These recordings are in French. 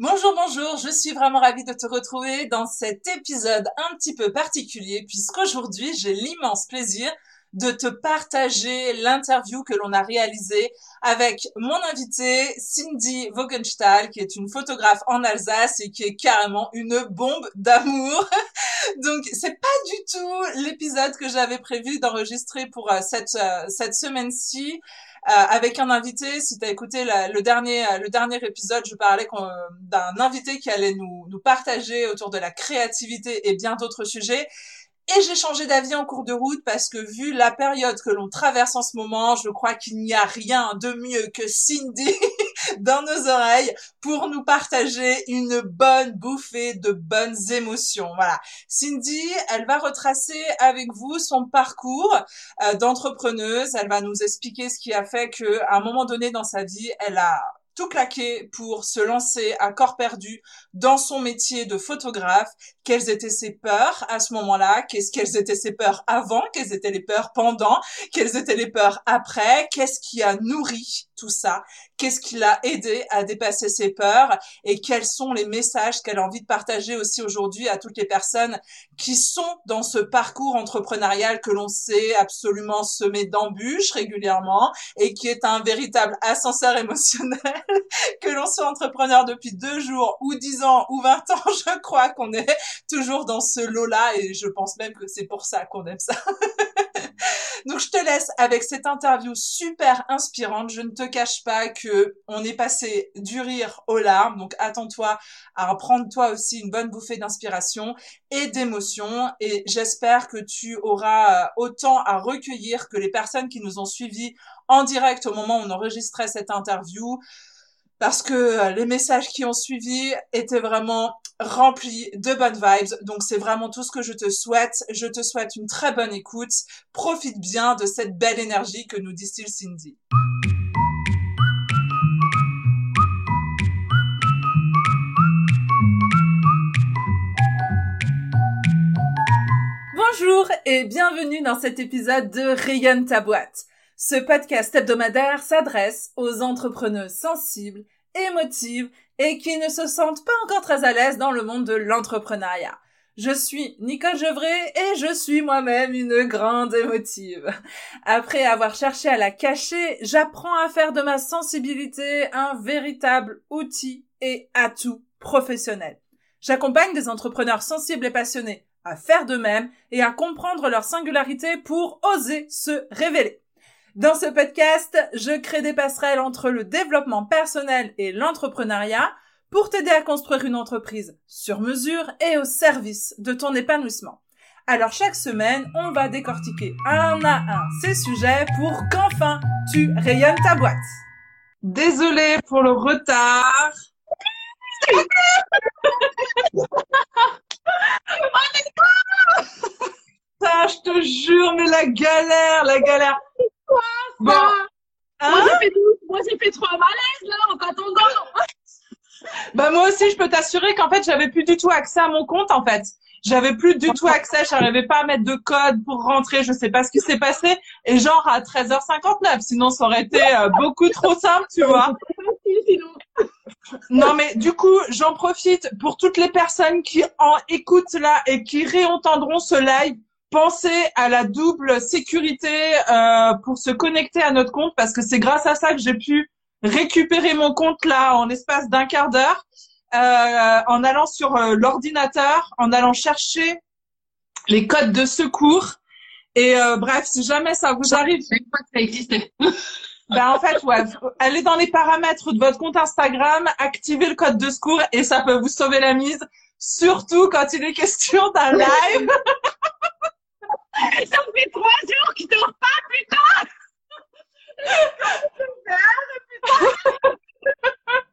Bonjour, bonjour, je suis vraiment ravie de te retrouver dans cet épisode un petit peu particulier puisqu'aujourd'hui j'ai l'immense plaisir de te partager l'interview que l'on a réalisée avec mon invitée Cindy Vogenstahl, qui est une photographe en Alsace et qui est carrément une bombe d'amour. Donc c'est pas du tout l'épisode que j'avais prévu d'enregistrer pour euh, euh, cette semaine-ci. Euh, avec un invité. Si tu as écouté le dernier le dernier épisode, je parlais d'un invité qui allait nous nous partager autour de la créativité et bien d'autres sujets. Et j'ai changé d'avis en cours de route parce que vu la période que l'on traverse en ce moment, je crois qu'il n'y a rien de mieux que Cindy dans nos oreilles pour nous partager une bonne bouffée de bonnes émotions. Voilà. Cindy, elle va retracer avec vous son parcours euh, d'entrepreneuse. Elle va nous expliquer ce qui a fait qu'à un moment donné dans sa vie, elle a tout claqué pour se lancer à corps perdu dans son métier de photographe. Quelles étaient ses peurs à ce moment-là? Qu'est-ce quelles étaient ses peurs avant? Quelles étaient les peurs pendant? Quelles étaient les peurs après? Qu'est-ce qui a nourri tout ça Qu'est-ce qui l'a aidé à dépasser ses peurs Et quels sont les messages qu'elle a envie de partager aussi aujourd'hui à toutes les personnes qui sont dans ce parcours entrepreneurial que l'on sait absolument semé d'embûches régulièrement et qui est un véritable ascenseur émotionnel que l'on soit entrepreneur depuis deux jours ou dix ans ou vingt ans, je crois qu'on est toujours dans ce lot-là et je pense même que c'est pour ça qu'on aime ça. Donc je te laisse avec cette interview super inspirante. Je ne te cache pas que on est passé du rire aux larmes. Donc attends-toi à prendre toi aussi une bonne bouffée d'inspiration et d'émotion. Et j'espère que tu auras autant à recueillir que les personnes qui nous ont suivis en direct au moment où on enregistrait cette interview parce que euh, les messages qui ont suivi étaient vraiment remplis de bonnes vibes. Donc c'est vraiment tout ce que je te souhaite. Je te souhaite une très bonne écoute. Profite bien de cette belle énergie que nous distille Cindy. Et bienvenue dans cet épisode de Rayonne ta boîte. Ce podcast hebdomadaire s'adresse aux entrepreneurs sensibles, émotives et qui ne se sentent pas encore très à l'aise dans le monde de l'entrepreneuriat. Je suis Nicole Gevray et je suis moi-même une grande émotive. Après avoir cherché à la cacher, j'apprends à faire de ma sensibilité un véritable outil et atout professionnel. J'accompagne des entrepreneurs sensibles et passionnés à faire de même et à comprendre leur singularité pour oser se révéler. Dans ce podcast, je crée des passerelles entre le développement personnel et l'entrepreneuriat pour t'aider à construire une entreprise sur mesure et au service de ton épanouissement. Alors chaque semaine, on va décortiquer un à un ces sujets pour qu'enfin tu rayonnes ta boîte. Désolée pour le retard. Ça, je te jure, mais la galère, la galère. Bon. Hein moi, j'ai fait, moi, j'ai fait trop malaise, là, en t'attendant. bah, moi aussi, je peux t'assurer qu'en fait, j'avais plus du tout accès à mon compte, en fait. J'avais plus du tout accès, j'arrivais pas à mettre de code pour rentrer, je sais pas ce qui s'est passé. Et genre à 13h59, sinon ça aurait été euh, beaucoup trop simple, tu vois. Non mais du coup, j'en profite pour toutes les personnes qui en écoutent là et qui réentendront ce live penser à la double sécurité euh, pour se connecter à notre compte parce que c'est grâce à ça que j'ai pu récupérer mon compte là en l'espace d'un quart d'heure euh, en allant sur euh, l'ordinateur, en allant chercher les codes de secours. Et euh, bref, si jamais ça vous arrive, ça existait. ben en fait, ouais, allez dans les paramètres de votre compte Instagram, activez le code de secours et ça peut vous sauver la mise, surtout quand il est question d'un live. Ça fait trois jours qu'il dort pas, putain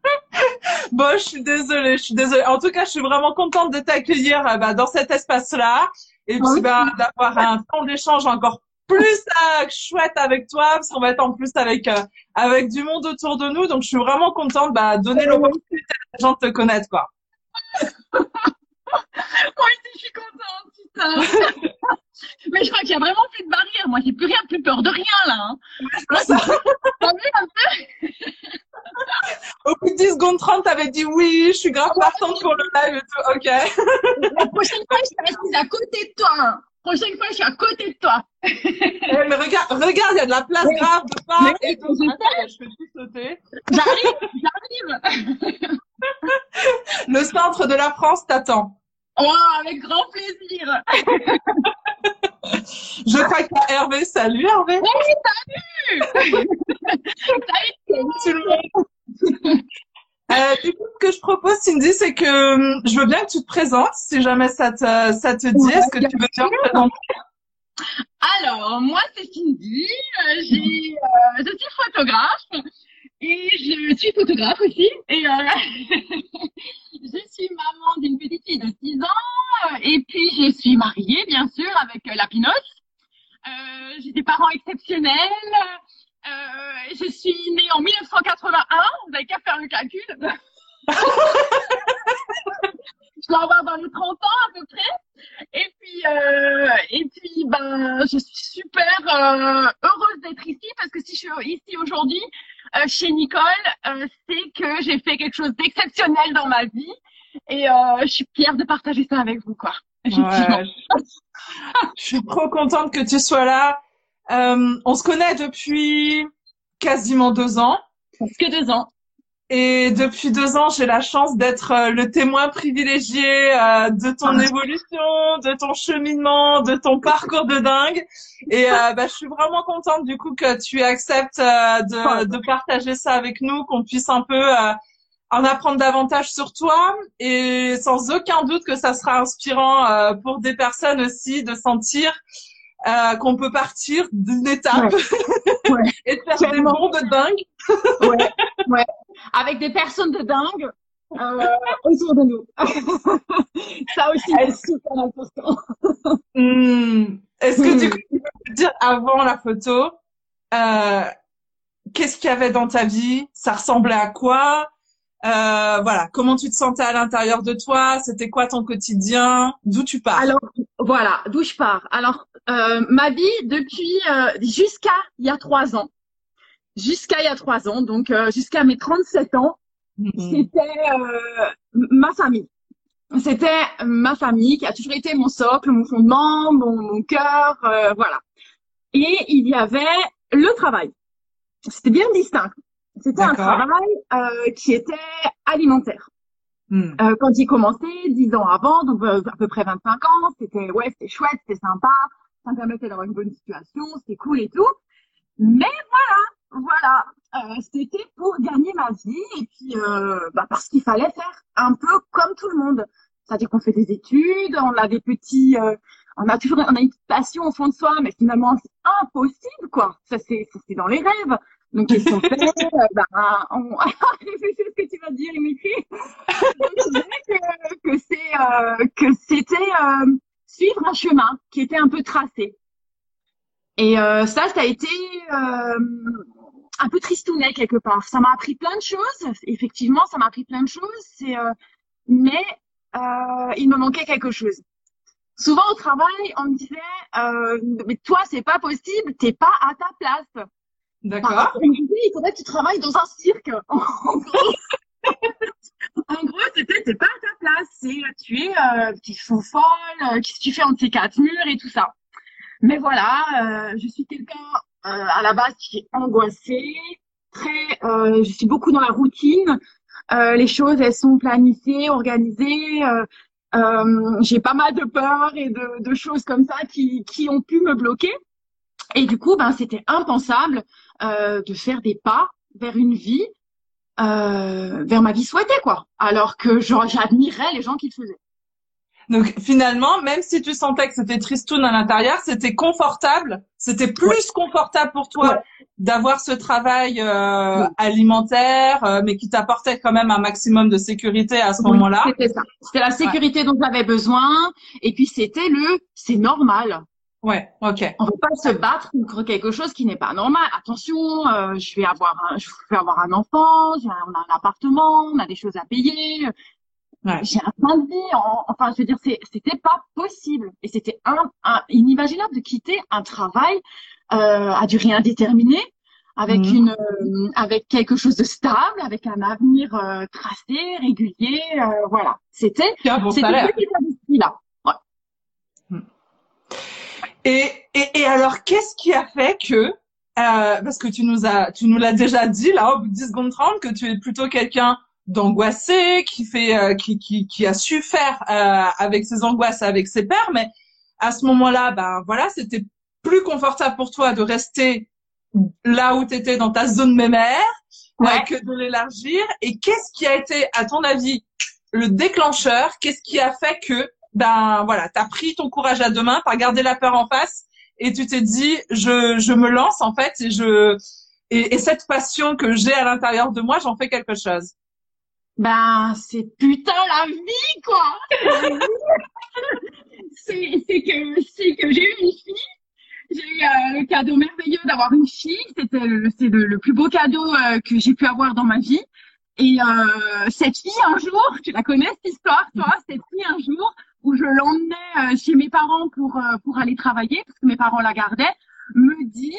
Bon, je suis désolée, je suis désolée. En tout cas, je suis vraiment contente de t'accueillir euh, bah, dans cet espace-là et puis bah, d'avoir un temps d'échange encore plus euh, chouette avec toi parce qu'on va être en plus avec euh, avec du monde autour de nous. Donc, je suis vraiment contente bah, donner l'opportunité à les gens de te connaître, quoi. Moi aussi, je suis contente, putain. Mais je crois qu'il y a vraiment plus de barrières. Moi, j'ai plus rien, plus peur de rien, là. Hein. T'as vu un peu Au bout de 10 secondes 30, t'avais dit oui, je suis grave partante pour le live et tout. Ok. La prochaine fois, je suis à côté de toi. Hein. Prochaine fois, je suis à côté de toi. Mais regarde, regarde, il y a de la place grave de part et tout. Attends, je fais sauter. J'arrive, j'arrive. Le centre de la France t'attend. Oh, avec grand plaisir. Je crois qu'il y a Hervé. Salut Hervé. Oui, salut. salut. tout le monde. Euh, du coup, ce que je propose, Cindy, c'est que hum, je veux bien que tu te présentes, si jamais ça te, ça te dit. Ouais, Est-ce que tu veux bien te présenter? Alors, moi, c'est Cindy. Euh, J'ai, euh, je suis photographe et je suis photographe aussi. Et euh, je suis maman d'une petite fille de 6 ans. Et puis, je suis mariée, bien sûr, avec euh, la Pinoche. Euh, J'ai des parents exceptionnels. Euh, je suis née en 1981. Vous n'avez qu'à faire le calcul. je dois avoir dans les 30 ans à peu près. Et puis, euh, et puis, ben, je suis super euh, heureuse d'être ici parce que si je suis ici aujourd'hui euh, chez Nicole, euh, c'est que j'ai fait quelque chose d'exceptionnel dans ma vie et euh, je suis fière de partager ça avec vous, quoi. Effectivement. Ouais, je- Je suis trop contente que tu sois là. Euh, on se connaît depuis quasiment deux ans. Parce que deux ans. Et depuis deux ans, j'ai la chance d'être euh, le témoin privilégié euh, de ton Ah. évolution, de ton cheminement, de ton parcours de dingue. Et euh, bah, je suis vraiment contente du coup que tu acceptes de, de partager ça avec nous, qu'on puisse un peu en apprendre davantage sur toi. Et sans aucun doute que ça sera inspirant pour des personnes aussi de sentir euh, qu'on peut partir d'une étape Ouais. et de faire des bonds de dingue. Ouais, ouais. Avec des personnes de dingue euh, autour de nous. ça aussi, c'est super important. Hmm. Est-ce que Hmm. du coup, tu peux dire avant la photo, euh, qu'est-ce qu'il y avait dans ta vie? Ça ressemblait à quoi? Euh, voilà, comment tu te sentais à l'intérieur de toi? C'était quoi ton quotidien? D'où tu pars? Alors, voilà, d'où je pars? Alors, euh, ma vie depuis euh, jusqu'à il y a trois ans. Jusqu'à il y a trois ans, donc euh, jusqu'à mes 37 ans, Hmm. c'était euh, ma famille. C'était ma famille qui a toujours été mon socle, mon fondement, mon, mon cœur, euh, voilà. Et il y avait le travail. C'était bien distinct. C'était un travail euh, qui était alimentaire. Euh, quand j'ai commencé, dix ans avant, donc euh, à peu près 25 ans, c'était ouais, c'était chouette, c'était sympa, ça me permettait d'avoir une bonne situation, c'était cool et tout. Mais voilà, voilà, euh, c'était pour gagner ma vie et puis euh, bah, parce qu'il fallait faire un peu comme tout le monde. C'est-à-dire qu'on fait des études, on a des petits, euh, on a toujours, on a une passion au fond de soi, mais finalement c'est impossible quoi. Ça c'est, c'est dans les rêves. Donc qu'est-ce qu'on fait Euh, ben, on... c'est ce que tu vas dire, Dimitri. Que, que c'est euh, que c'était euh, suivre un chemin qui était un peu tracé. Et euh, ça, ça a été euh, un peu tristounet quelque part. Ça m'a appris plein de choses. Effectivement, ça m'a appris plein de choses. C'est euh, mais euh, il me manquait quelque chose. Souvent au travail, on me disait euh, mais toi c'est pas possible, t'es pas à ta place. D'accord. On me disait, il faudrait que tu travailles dans un cirque. En gros, en gros, c'était t'es pas à ta place. C'est tu es euh, tu faux folle, qu'est-ce que tu fais entre ces quatre murs et tout ça. Mais voilà, je suis quelqu'un à la base qui est angoissé, très, euh, je suis beaucoup dans la routine. Euh, les choses, elles sont planifiées, organisées. Euh, euh, j'ai pas mal de peurs et de, choses comme ça qui, ont pu me bloquer. Et du coup, ben, c'était impensable euh, de faire des pas vers une vie, euh, vers ma vie souhaitée, quoi. Alors que j'admirais les gens qui le faisaient. Donc finalement, même si tu sentais que c'était tristoun à l'intérieur, c'était confortable. C'était plus confortable pour toi Ouais. d'avoir ce travail euh, alimentaire, euh, mais qui t'apportait quand même un maximum de sécurité à ce Oui, moment-là. C'était ça. C'était la sécurité dont j'avais besoin. Et puis c'était le, c'est normal. Ouais, ok. On ne peut pas se battre contre quelque chose qui n'est pas normal. Attention, euh, je vais avoir un, je vais avoir un enfant, on a un appartement, on a des choses à payer. Ouais. J'ai un train de vie. en- enfin, je veux dire, c'était pas possible. Et c'était un, un- inimaginable de quitter un travail euh, à durée indéterminée avec Mhm. une, euh, avec quelque chose de stable, avec un avenir euh, tracé, régulier, euh, voilà. C'était, bon c'était cet état d'esprit-là. Et, et, et alors, qu'est-ce qui a fait que, euh, parce que tu nous as, tu nous l'as déjà dit là au bout de 10 secondes 30, que tu es plutôt quelqu'un d'angoissé, qui fait, euh, qui, qui, qui a su faire euh, avec ses angoisses, avec ses peurs, mais à ce moment-là, ben voilà, c'était plus confortable pour toi de rester là où tu étais dans ta zone mémère Ouais. que de l'élargir. Et qu'est-ce qui a été, à ton avis, le déclencheur? Qu'est-ce qui a fait que, ben voilà, t'as pris ton courage à deux mains, t'as gardé la peur en face et tu t'es dit, je, je me lance en fait et je et, et cette passion que j'ai à l'intérieur de moi, j'en fais quelque chose? Ben, c'est putain la vie, quoi! c'est, que, c'est que j'ai eu une fille. J'ai eu euh, le cadeau merveilleux d'avoir une fille. C'était le, c'est le, le plus beau cadeau euh, que j'ai pu avoir dans ma vie. Et euh, cette fille, un jour, tu la connais cette histoire, toi, cette fille, un jour, où je l'emmenais euh, chez mes parents pour, euh, pour aller travailler, parce que mes parents la gardaient, me dit,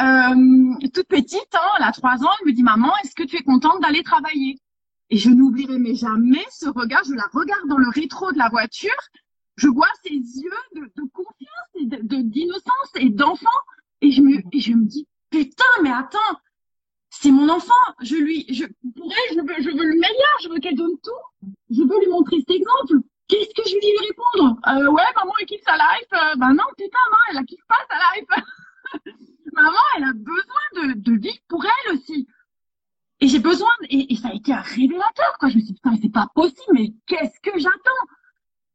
euh, toute petite, hein, elle a trois ans, elle me dit, maman, est-ce que tu es contente d'aller travailler? Et je n'oublierai mais jamais ce regard, je la regarde dans le rétro de la voiture, je vois ses yeux de, de confiance et de, d'innocence et d'enfant, et je me, et je me dis, putain, mais attends, c'est mon enfant, je lui, je, pour elle, je veux, je veux le meilleur, je veux qu'elle donne tout, je veux lui montrer cet exemple. Qu'est-ce que je vais lui répondre? Euh, Ouais, maman, elle kiffe sa life. Ben non, putain, non, elle la kiffe pas sa life. maman, elle a besoin de, de vivre pour elle aussi. Et j'ai besoin, et, et ça a été un révélateur, quoi. Je me suis dit, putain, mais c'est pas possible, mais qu'est-ce que j'attends?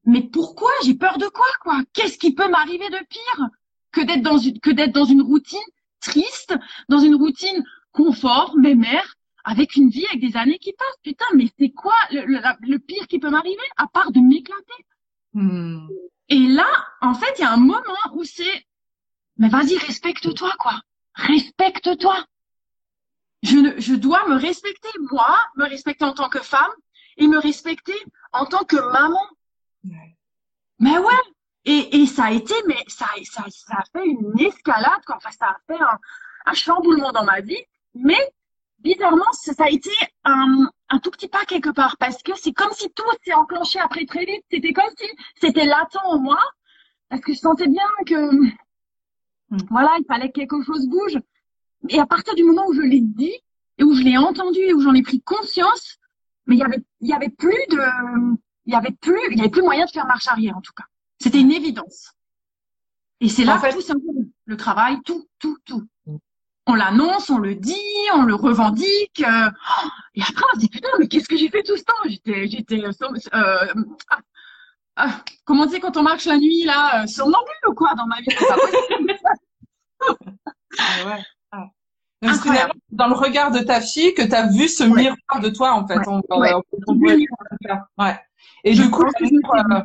Mais pourquoi? J'ai peur de quoi, quoi? Qu'est-ce qui peut m'arriver de pire que d'être dans une, que d'être dans une routine triste, dans une routine confort, mémère, avec une vie, avec des années qui passent? Putain, mais c'est quoi le, le, la- le pire qui peut m'arriver, à part de m'éclater? Hmm. Et là, en fait, il y a un moment où c'est, mais vas-y, respecte-toi, quoi. Respecte-toi. Je, ne, je dois me respecter, moi, me respecter en tant que femme et me respecter en tant que maman. Ouais. Mais ouais. Et, et ça a été, mais ça, ça, ça a fait une escalade, quoi. Enfin, ça a fait un, un chamboulement dans ma vie. Mais bizarrement, ça, ça a été un, un tout petit pas quelque part parce que c'est comme si tout s'est enclenché après très vite. C'était comme si c'était latent en moi parce que je sentais bien que, Mm. voilà, il fallait que quelque chose bouge. Et à partir du moment où je l'ai dit et où je l'ai entendu et où j'en ai pris conscience, mais il y avait, il y avait plus de, il y avait plus, il y avait plus moyen de faire marche arrière en tout cas. C'était une évidence. Et c'est là En fait- que tout s'imprime. Le travail, tout, tout, tout. On l'annonce, on le dit, on le revendique. euh, et après, on se dit putain, mais qu'est-ce que j'ai fait tout ce temps? J'étais, j'étais, euh, euh, ah, ah, comment quand on marche la nuit là, euh, somnambule ou quoi dans ma vie? C'est pas possible. Ah ouais. Donc, finalement, dans le regard de ta fille que tu as vu ce Ouais. miroir de toi en fait. Ouais. On, on- on. Et du coup, euh,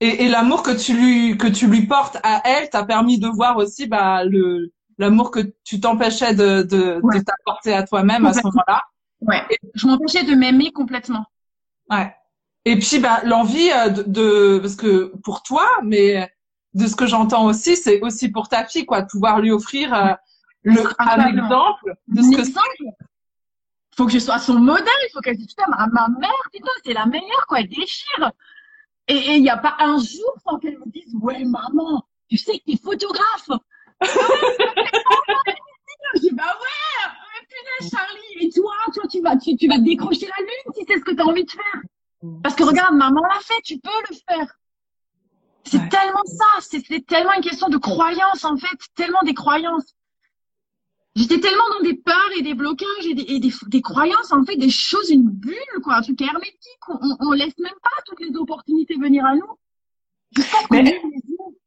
et, et l'amour que tu lui que tu lui portes à elle t'a permis de voir aussi bah le l'amour que tu t'empêchais de de, de t'apporter à toi-même à ce moment-là. Ouais. Je m'empêchais de m'aimer complètement. Ouais. Et puis bah l'envie euh, de, de parce que pour toi, mais de ce que j'entends aussi, c'est aussi pour ta fille quoi, de pouvoir lui offrir euh, le un Incroyablement. exemple de Un ce que. Faut que je sois son modèle. Il faut qu'elle dise putain, ma, ma mère, putain, c'est la meilleure quoi. Elle déchire. Et il n'y a pas un jour sans qu'elle me dise ouais maman, tu sais que t'es photographe. je dis bah ouais. euh, Punaise Charlie. Et toi, toi tu vas tu, tu vas décrocher la lune si c'est ce que tu as envie de faire. Parce que regarde, maman l'a fait, tu peux le faire. C'est Ouais. tellement ça, c'est tellement une question de croyance en fait, tellement des croyances. J'étais tellement dans des peurs et des blocages et des, et des, des croyances, en fait, des choses, une bulle, quoi, un truc hermétique. On, on, laisse même pas toutes les opportunités venir à nous. Mais- ouvre les yeux.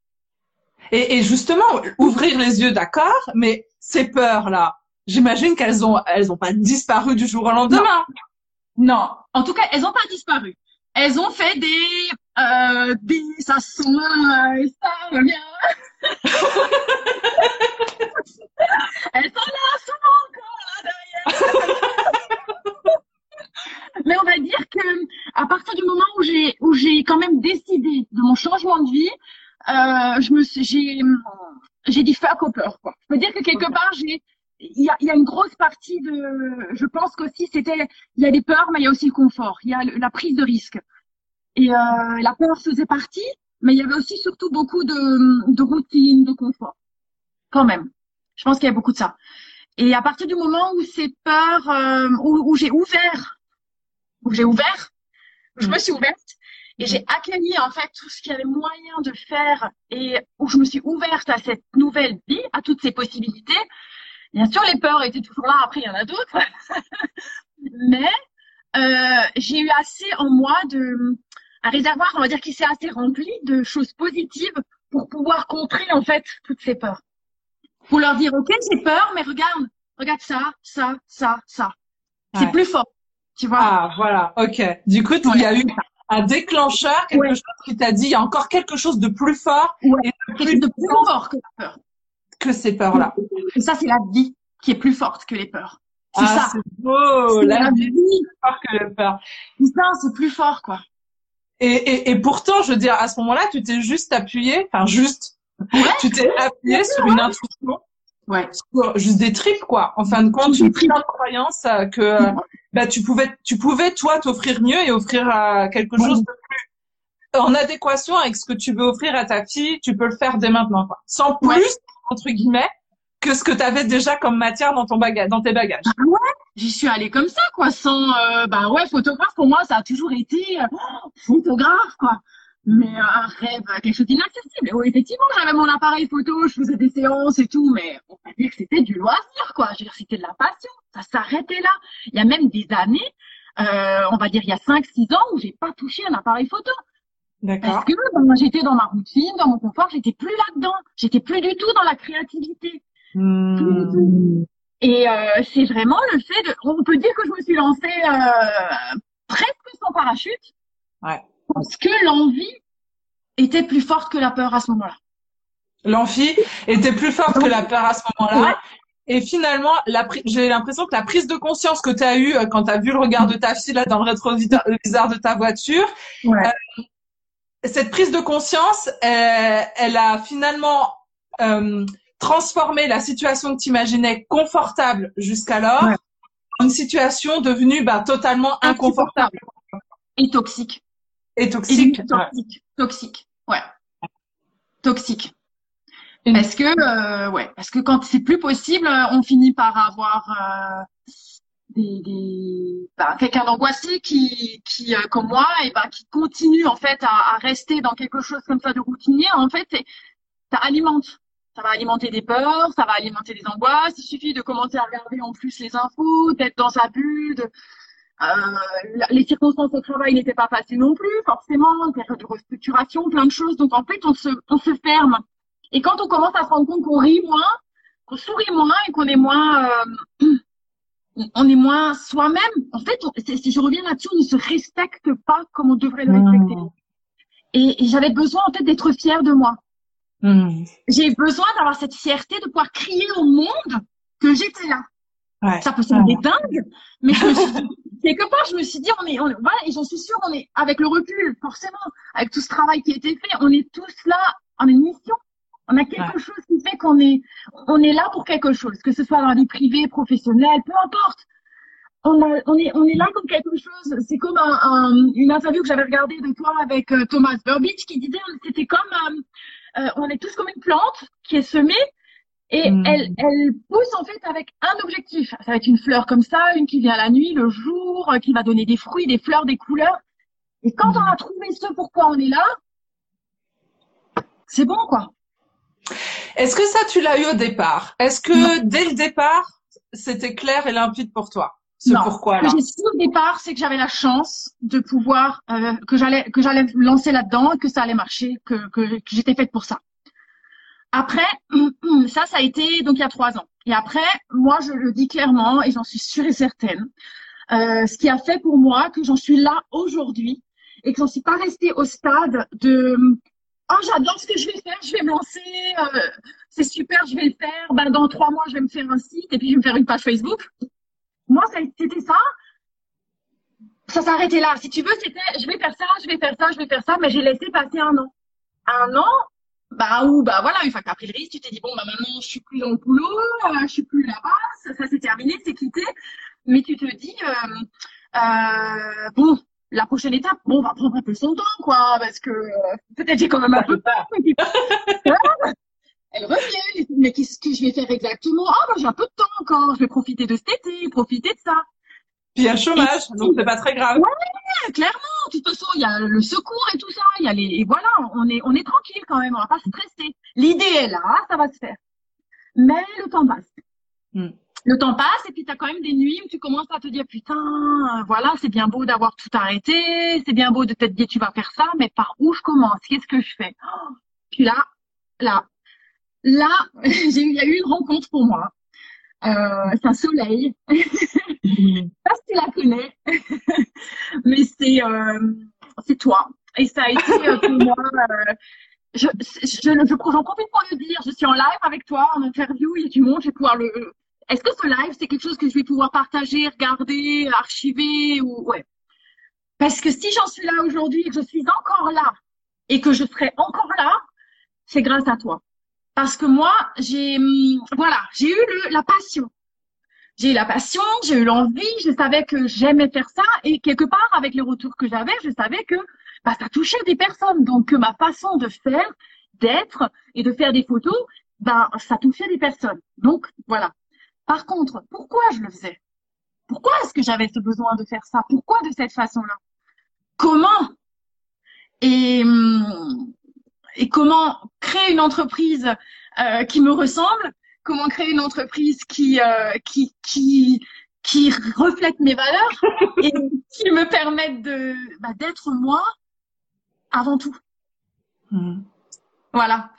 Et, et justement, ouvrir les yeux, d'accord, mais ces peurs-là, j'imagine qu'elles ont, elles ont pas disparu du jour au lendemain. Non, en tout cas, elles ont pas disparu. Elles ont fait des, euh, des, ça se sent et ça revient. elles sont là, souvent encore, là, derrière. Mais on va dire que, à partir du moment où j'ai, où j'ai quand même décidé de mon changement de vie, euh, je me j'ai, j'ai dit fuck aux peurs, quoi. Je peux dire que quelque part, j'ai, il y a, y a une grosse partie de, je pense qu'aussi c'était, il y a des peurs, mais il y a aussi le confort. Il y a la prise de risque. Et euh, la peur faisait partie, mais il y avait aussi surtout beaucoup de, de routine, de confort. Quand même. Je pense qu'il y a beaucoup de ça. Et à partir du moment où ces peurs, euh, où, où j'ai ouvert, où j'ai ouvert, je me suis ouverte et j'ai accueilli en fait tout ce qu'il y avait moyen de faire et où je me suis ouverte à cette nouvelle vie, à toutes ces possibilités. Bien sûr, les peurs étaient toujours là. Après, il y en a d'autres, mais euh, j'ai eu assez en moi de un réservoir, on va dire, qui s'est assez rempli de choses positives pour pouvoir contrer en fait toutes ces peurs. Pour leur dire, ok, j'ai peur, mais regarde, regarde ça, ça, ça, ça. C'est plus fort, tu vois. Ah, voilà, ok. Du coup, il y a eu un déclencheur, quelque chose qui t'a dit, il y a encore quelque chose de plus fort et de plus, de plus fort que la peur. Que ces peurs-là. Et ça, c'est la vie qui est plus forte que les peurs. C'est ah, ça. C'est beau. La, la, vie est plus forte que les peurs. C'est ça, c'est plus fort, quoi. Et, et, et pourtant, je veux dire, à ce moment-là, tu t'es juste appuyé, enfin juste, ouais, tu t'es appuyé sur une intuition, ouais. sur juste des tripes quoi. En fin de compte, une de croyance euh, que bah tu pouvais, tu pouvais toi t'offrir mieux et offrir euh, quelque chose de plus en adéquation avec ce que tu veux offrir à ta fille. Tu peux le faire dès maintenant, quoi. Sans plus entre guillemets que ce que tu avais déjà comme matière dans ton bagage, dans tes bagages. Ah ouais, j'y suis allée comme ça, quoi, sans, euh, bah ouais, photographe pour moi, ça a toujours été euh, photographe, quoi. Mais euh, un rêve, quelque chose d'inaccessible. Oui, effectivement, j'avais mon appareil photo, je faisais des séances et tout, mais on va dire que c'était du loisir, quoi. Je veux dire, c'était de la passion. Ça s'arrêtait là. Il y a même des années, euh, on va dire il y a 5-6 ans, où j'ai pas touché un appareil photo. Parce que ben, j'étais dans ma routine, dans mon confort, j'étais plus là-dedans. J'étais plus du tout dans la créativité. Mmh. Et euh, c'est vraiment le fait de, on peut dire que je me suis lancée euh, presque sans parachute, ouais. Parce que l'envie était plus forte que la peur à ce moment-là. L'envie était plus forte que la peur à ce moment-là. Ouais. Et finalement, j'ai l'impression que la prise de conscience que tu as eue euh, quand tu as vu le regard de ta fille là dans le rétroviseur de ta voiture, ouais. euh, cette prise de conscience, elle, elle a finalement euh, transformer la situation que tu imaginais confortable jusqu'alors ouais. en une situation devenue bah, totalement inconfortable. Et toxique. Et toxique. Et toxique. Ouais. Toxique. Ouais. Toxique. Parce que, euh, ouais, parce que quand c'est plus possible, on finit par avoir euh, des, des bah, quelqu'un d'angoissé qui, qui euh, comme moi, et bah, qui continue en fait à, à, rester dans quelque chose comme ça de routinier. En fait, ça alimente ça va alimenter des peurs, ça va alimenter des angoisses. Il suffit de commencer à regarder en plus les infos, d'être dans sa bulle. De, euh, les circonstances au travail n'étaient pas faciles non plus, forcément, période de restructuration, plein de choses. Donc en fait, on se, on se ferme. Et quand on commence à se rendre compte qu'on rit moins, qu'on sourit moins et qu'on est moins, euh, on est moins soi-même. En fait, si je reviens là-dessus, on ne se respecte pas comme on devrait le respecter. Mmh. Et, et j'avais besoin en fait d'être fière de moi. Mmh. J'ai besoin d'avoir cette fierté de pouvoir crier au monde que j'étais là. Ouais. Ça peut sembler ouais. dingue, mais je me suis dit, quelque part, je me suis dit, on est, on est voilà, et j'en suis sûre, on est, avec le recul, forcément, avec tout ce travail qui a été fait, on est tous là en une mission. On a quelque ouais. chose qui fait qu'on est, on est là pour quelque chose, que ce soit dans la vie privée, professionnelle, peu importe. On, a, on, est, on est là comme quelque chose. C'est comme un, un, une interview que j'avais regardée de toi avec euh, Thomas Burbidge qui disait, c'était comme, euh, euh, on est tous comme une plante qui est semée et mmh. elle, elle pousse en fait avec un objectif. Ça va être une fleur comme ça, une qui vient la nuit, le jour, qui va donner des fruits, des fleurs, des couleurs. Et quand mmh. on a trouvé ce pourquoi on est là, c'est bon quoi. Est-ce que ça tu l'as eu au départ? Est-ce que non. dès le départ c'était clair et limpide pour toi ce non. pourquoi là Ce que j'ai su au départ, c'est que j'avais la chance de pouvoir euh, que j'allais que j'allais lancer là-dedans, que ça allait marcher, que, que, que j'étais faite pour ça. Après, ça, ça a été donc il y a trois ans. Et après, moi, je le dis clairement et j'en suis sûre et certaine, euh, ce qui a fait pour moi que j'en suis là aujourd'hui et que j'en suis pas restée au stade de oh j'adore ce que je vais faire, je vais me lancer, euh, c'est super, je vais le faire. Ben dans trois mois, je vais me faire un site et puis je vais me faire une page Facebook. Moi, c'était ça. Ça s'arrêtait là. Si tu veux, c'était je vais faire ça, je vais faire ça, je vais faire ça, mais j'ai laissé passer un an. Un an bah ou bah voilà une fois que t'as pris le risque tu t'es dit bon bah maintenant je suis plus dans le boulot euh, je suis plus là-bas ça, ça c'est terminé c'est quitté. Mais tu te dis euh, euh, bon la prochaine étape bon on va prendre un peu son temps quoi parce que euh, peut-être j'ai quand même un peu peur puis- Voilà. elle revient mais qu'est-ce que je vais faire exactement? Ah bah j'ai un peu de temps encore je vais profiter de cet été profiter de ça Puis il y a le chômage, donc c'est pas très grave. Ouais, clairement. De toute façon, il y a le secours et tout ça. Il y a les, et voilà, on est, on est tranquille quand même. On va pas stresser. L'idée est là, ça va se faire. Mais le temps passe. Hmm. Le temps passe et puis t'as quand même des nuits où tu commences à te dire putain, euh, voilà, c'est bien beau d'avoir tout arrêté, c'est bien beau de t'être dit tu vas faire ça, mais par où je commence? Qu'est-ce que je fais? Oh, Puis là, là, là, il y a eu une rencontre pour moi. Euh, c'est un soleil pas si tu la connais, mais c'est euh, c'est toi. Et ça a été euh, pour moi. je je je- j'en profite pour le dire. Je suis en live avec toi, en interview. Il y a du monde. Je vais pouvoir le. Est-ce que ce live c'est quelque chose que je vais pouvoir partager, regarder, archiver ou ouais. Parce que si j'en suis là aujourd'hui et que je suis encore là et que je serai encore là, c'est grâce à toi. Parce que moi, j'ai hum, voilà, j'ai eu le, la passion j'ai eu la passion, j'ai eu l'envie, je savais que j'aimais faire ça et quelque part avec les retours que j'avais, je savais que bah, ça touchait des personnes. Donc que ma façon de faire, d'être et de faire des photos, bah, ça touchait des personnes. Donc voilà. Par contre, pourquoi je le faisais? Pourquoi est-ce que j'avais ce besoin de faire ça? Pourquoi de cette façon-là? Comment? Et, hum, et comment créer une entreprise euh, qui me ressemble comment créer une entreprise qui euh, qui qui qui reflète mes valeurs et qui me permette de bah, d'être moi avant tout. Hmm. Voilà.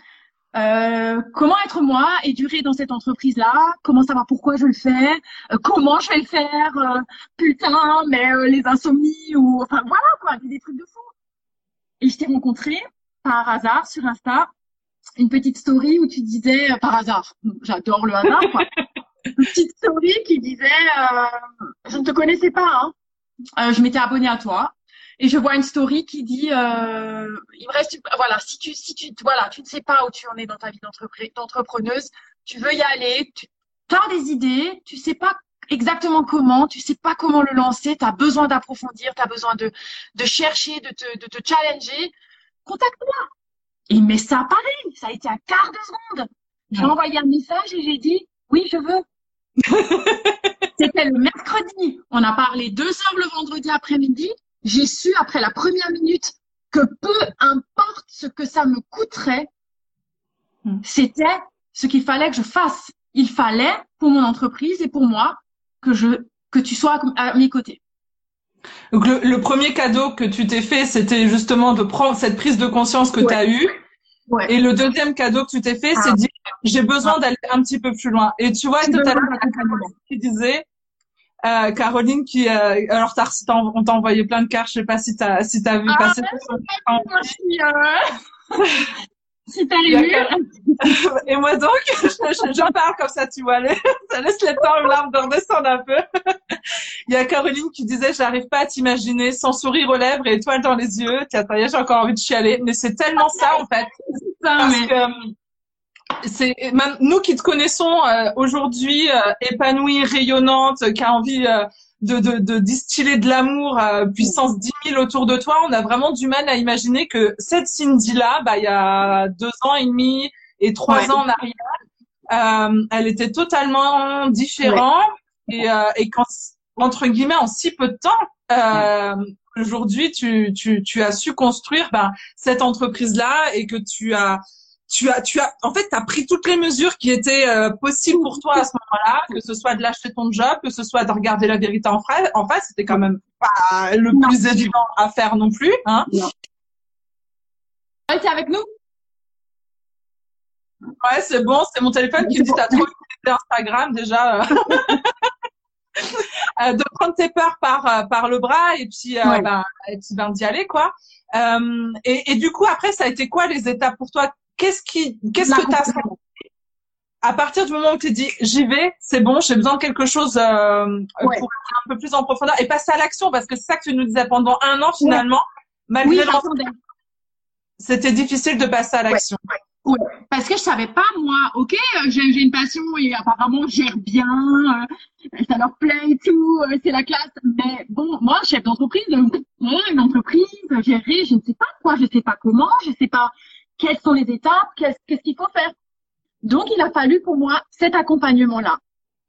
Euh, comment être moi et durer dans cette entreprise-là? Comment savoir pourquoi je le fais? Euh, Comment je vais le faire? Euh, Putain, mais les insomnies ou enfin voilà quoi, des trucs de fou. Et je t'ai rencontré par hasard sur Insta une petite story où tu disais euh, par hasard, j'adore le hasard quoi, une petite story qui disait euh, je ne te connaissais pas, hein. Euh, je m'étais abonnée à toi. Et je vois une story qui dit euh, il me reste voilà si tu si tu voilà tu ne sais pas où tu en es dans ta vie d'entrepre- d'entrepreneuse, tu veux y aller, tu as des idées, tu sais pas exactement comment, tu sais pas comment le lancer, tu as besoin d'approfondir, tu as besoin de de chercher, de te de te challenger, contacte-moi. Et mais ça pareil, ça a été un quart de seconde. J'ai Ouais. envoyé un message et j'ai dit oui, je veux. C'était le mercredi. On a parlé deux heures le vendredi après-midi. J'ai su après la première minute que peu importe ce que ça me coûterait, Hmm. c'était ce qu'il fallait que je fasse. Il fallait pour mon entreprise et pour moi que je que tu sois à à mes côtés. Donc le, le premier cadeau que tu t'es fait, c'était justement de prendre cette prise de conscience que Ouais. tu as eue. Ouais. Et le deuxième cadeau que tu t'es fait, c'est de dire j'ai besoin d'aller un petit peu plus loin. Et tu vois, tout à l'heure, tu disais, euh, Caroline qui, euh, alors t'as, on t'a envoyé plein de cartes, je sais pas si t'as, si t'as vu Ah, passer. Je émue. Et moi donc, je- je- j'en parle comme ça, tu vois, ça laisse le temps aux larmes de redescendre un peu. Il y a Caroline qui disait, j'arrive pas à t'imaginer sans sourire aux lèvres et étoiles dans les yeux. Tiens, j'ai encore envie de chialer. Mais c'est tellement ça, en fait. Ça, Parce que c'est nous qui te connaissons euh, aujourd'hui euh, épanouie, rayonnante, qui a envie euh, de, de, de distiller de l'amour puissance 10 000 autour de toi, on a vraiment du mal à imaginer que cette Cindy-là, bah, il y a deux ans et demi et trois Ouais. ans en arrière, euh, elle était totalement différente et, euh, et quand entre guillemets en si peu de temps, euh, aujourd'hui tu, tu, tu as su construire ben, cette entreprise-là et que tu as tu as, tu as, en fait, tu as pris toutes les mesures qui étaient euh, possibles pour toi à ce moment-là, que ce soit de lâcher ton job, que ce soit de regarder la vérité en, fra- en face, c'était quand même pas le Non. plus évident à faire non plus, hein. Ouais, t'es avec nous? Ouais, c'est bon, c'est mon téléphone qui me dit t'as trop utilisé Instagram déjà. euh. Euh, de prendre tes peurs par par le bras et puis euh, Ouais. ben, et puis ben d'y aller quoi. Euh, et, et du coup après ça a été quoi les étapes pour toi? Qu'est-ce qui qu'est-ce que t'as à partir du moment où tu dis j'y vais, c'est bon, j'ai besoin de quelque chose euh, Ouais. pour aller un peu plus en profondeur et passer à l'action parce que c'est ça que tu nous disais pendant un an finalement, Oui, malgré j'attendais. c'était difficile de passer à l'action. Ouais, parce que je savais pas moi, ok, euh, j'ai une passion et apparemment je gère bien, euh, ça leur plaît et tout, euh, c'est la classe. Mais bon, moi chef d'entreprise, euh, une entreprise, gérer, je ne sais pas quoi, je sais pas comment, je sais pas quelles sont les étapes, qu'est-ce qu'il faut faire. Donc il a fallu pour moi cet accompagnement-là.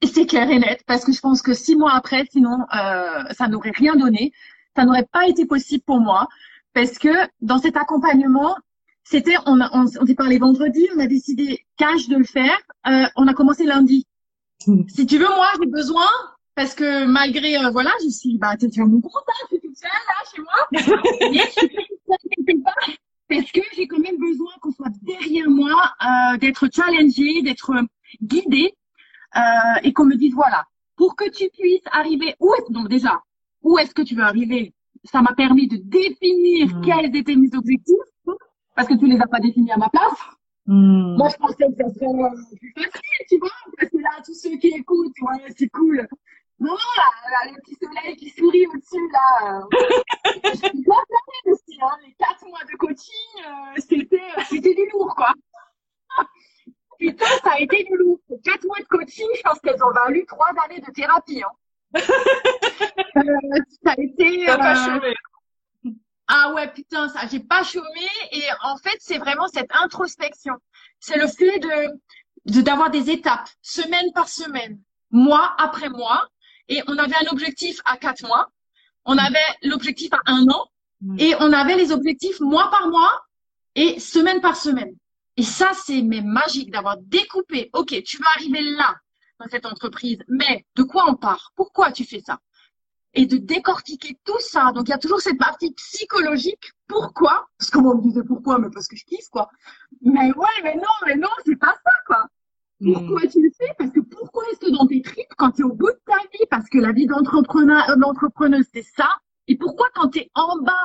Et c'est clair et net parce que je pense que six mois après, sinon euh, ça n'aurait rien donné, ça n'aurait pas été possible pour moi parce que dans cet accompagnement c'était, on, a, on, on s'est parlé vendredi, on a décidé cash de le faire. Euh, on a commencé lundi. Si tu veux, moi, j'ai besoin parce que malgré, euh, voilà, je suis, bah, tu vois mon compte, hein, je suis toute seule là chez moi. Je suis toute seule quelque part parce que j'ai quand même besoin qu'on soit derrière moi, euh, d'être challengée, d'être guidée euh, et qu'on me dise voilà, pour que tu puisses arriver où est donc déjà où est-ce que tu veux arriver. Ça m'a permis de définir Mm. quels étaient mes objectifs parce que tu les as pas définis à ma place. Hmm. Moi, je pensais que ça serait euh, plus facile, tu vois, parce que là, tous ceux qui écoutent, ouais, c'est cool. Non, là, là, le petit soleil qui sourit au-dessus, là. euh, je suis bien flattée aussi, hein. Les quatre mois de coaching, euh, c'était, euh, c'était du lourd, quoi. Putain, ça a été du lourd. Quatre mois de coaching, je pense qu'elles ont valu trois années de thérapie, hein. Euh, ça a été, T'as pas euh, chômé. ah ouais, putain, ça, j'ai pas chômé. Et en fait, c'est vraiment cette introspection. C'est le fait de, de, d'avoir des étapes, semaine par semaine, mois après mois. Et on avait un objectif à quatre mois. On avait l'objectif à un an. Mm. Et on avait les objectifs mois par mois et semaine par semaine. Et ça, c'est mais magique d'avoir découpé. OK, tu vas arriver là, dans cette entreprise. Mais de quoi on part? Pourquoi tu fais ça? et de décortiquer tout ça. Donc, il y a toujours cette partie psychologique. Pourquoi? Parce que moi, on me disait pourquoi, mais parce que je kiffe, quoi. Mais ouais, mais non, mais non, c'est pas ça, quoi. Hmm. Pourquoi tu le fais Parce que pourquoi est-ce que dans tes tripes, quand tu es au bout de ta vie, parce que la vie d'entrepreneur, euh, d'entrepreneuse, c'est ça. Et pourquoi quand tu es en bas,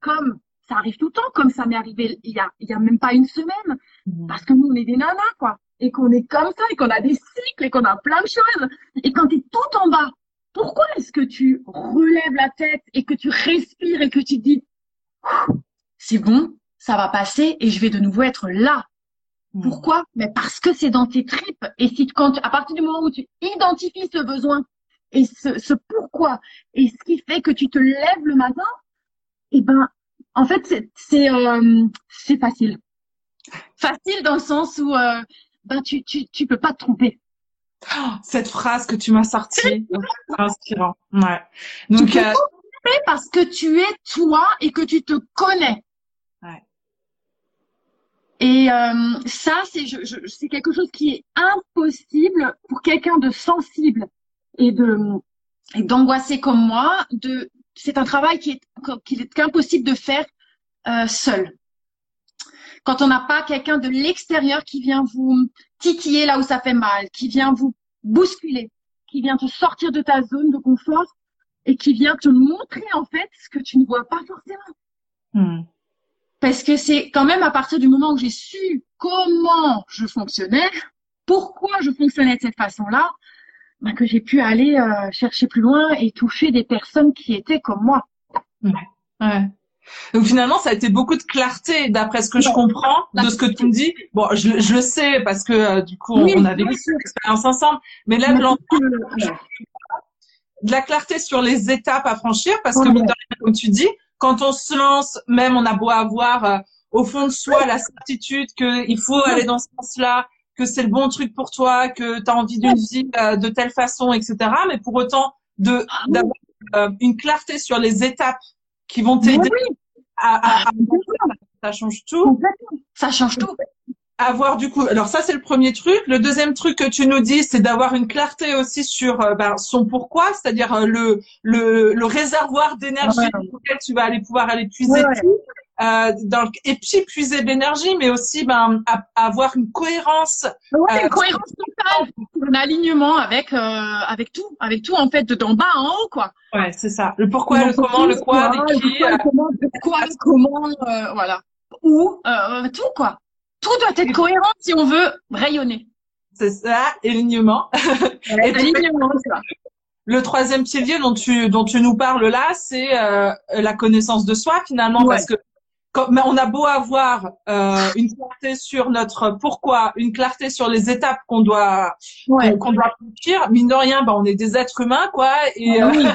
comme ça arrive tout le temps, comme ça m'est arrivé il y a, il y a même pas une semaine, Hmm. parce que nous, on est des nanas, quoi. Et qu'on est comme ça, et qu'on a des cycles, et qu'on a plein de choses. Et quand tu es tout en bas, pourquoi est-ce que tu relèves la tête et que tu respires et que tu dis, c'est bon, ça va passer et je vais de nouveau être là? Hmm. Pourquoi? Mais parce que c'est dans tes tripes. Et si quand, à partir du moment où tu identifies ce besoin et ce, ce pourquoi et ce qui fait que tu te lèves le matin, eh ben, en fait, c'est, c'est, euh, facile. Facile dans le sens où, euh, ben, tu, tu, tu peux pas te tromper. Oh, Cette phrase que tu m'as sortie, c'est inspirant. Ouais. Donc, tu peux euh, pas te tromper parce que tu es toi et que tu te connais. Et euh, ça, c'est je, je- c'est quelque chose qui est impossible pour quelqu'un de sensible et de et d'angoissé comme moi. De c'est un travail qui est qu'il est qu'impossible de faire euh, seul. Quand on n'a pas quelqu'un de l'extérieur qui vient vous titiller là où ça fait mal, qui vient vous bousculer, qui vient te sortir de ta zone de confort et qui vient te montrer en fait ce que tu ne vois pas forcément. hmm. Parce que c'est quand même à partir du moment où j'ai su comment je fonctionnais, pourquoi je fonctionnais de cette façon-là, ben, que j'ai pu aller euh, chercher plus loin et toucher des personnes qui étaient comme moi. Ouais. Donc finalement, ça a été beaucoup de clarté, d'après ce que je comprends, de ce que tu me dis. Bon, je, je le sais parce que euh, du coup, on, Oui, on a vécu cette expérience ensemble. Mais là, ouais. de la clarté sur les étapes à franchir, parce que Ouais. de comme tu dis, quand on se lance, même on a beau avoir euh, au fond de soi la certitude qu'il faut aller dans ce sens-là, que c'est le bon truc pour toi, que tu as envie d'une vie euh, de telle façon, etc. Mais pour autant, de d'avoir euh, une clarté sur les étapes qui vont t'aider oui, à, à, à- complètement, ça change tout. Ça change tout. Avoir du coup, alors ça c'est le premier truc. Le deuxième truc que tu nous dis, c'est d'avoir une clarté aussi sur euh, ben, son pourquoi, c'est-à-dire euh, le, le le réservoir d'énergie Ouais. dans lequel tu vas aller pouvoir aller puiser Ouais, tout, euh, dans le- et puis puiser de l'énergie, mais aussi ben à- avoir une cohérence. Ouais, une cohérence totale, un alignement avec avec tout, avec tout en fait de d'en bas en haut quoi. Ouais, c'est ça. Le pourquoi, le comment, le quoi, le qui. le comment, le quoi, le comment, voilà. Ou tout quoi. Tout doit être cohérent si on veut rayonner. c'est ça, alignement. Et puis, Alignement, ça. Le troisième pilier dont tu dont tu nous parles là, c'est euh, la connaissance de soi finalement, Ouais. parce que mais on a beau avoir euh, une clarté sur notre pourquoi, une clarté sur les étapes qu'on doit qu'on doit franchir, mine de rien, bah, on est des êtres humains, quoi, et ah euh,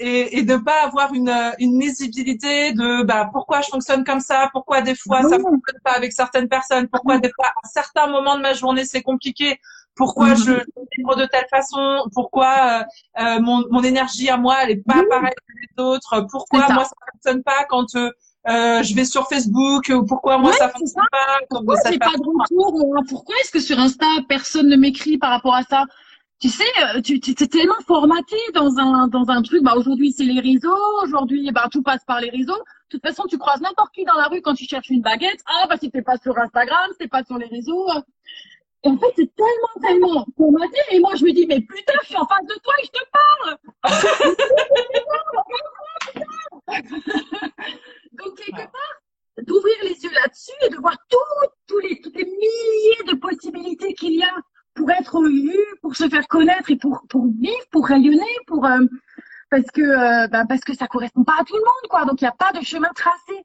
et, et de pas avoir une une lisibilité de bah pourquoi je fonctionne comme ça, pourquoi des fois ça fonctionne pas avec certaines personnes, pourquoi des fois à certains moments de ma journée c'est compliqué, pourquoi je vibre de telle façon, pourquoi euh, euh, mon, mon énergie à moi elle est pas pareille que les autres, pourquoi moi ça fonctionne pas quand euh, euh, je vais sur Facebook? Ou pourquoi moi ça fonctionne pas Pourquoi j'ai pas de retour Pourquoi est-ce que sur Insta personne ne m'écrit par rapport à ça? Tu sais, euh, tu es tellement formaté dans un dans un truc. Bah aujourd'hui c'est les réseaux, aujourd'hui bah tout passe par les réseaux. De toute façon, tu croises n'importe qui dans la rue quand tu cherches une baguette. Ah bah si t'es pas sur Instagram, c'est pas sur les réseaux. Et en fait, c'est tellement, tellement formaté. Et moi, je me dis, mais putain, je suis en face de toi et je te parle. Donc, quelque part, d'ouvrir les yeux là-dessus et de voir tous les, toutes les milliers de possibilités qu'il y a pour être vu, pour se faire connaître et pour, pour vivre, pour rayonner, pour, euh, parce que, euh, ben, parce que ça correspond pas à tout le monde, quoi. Donc, il n'y a pas de chemin tracé.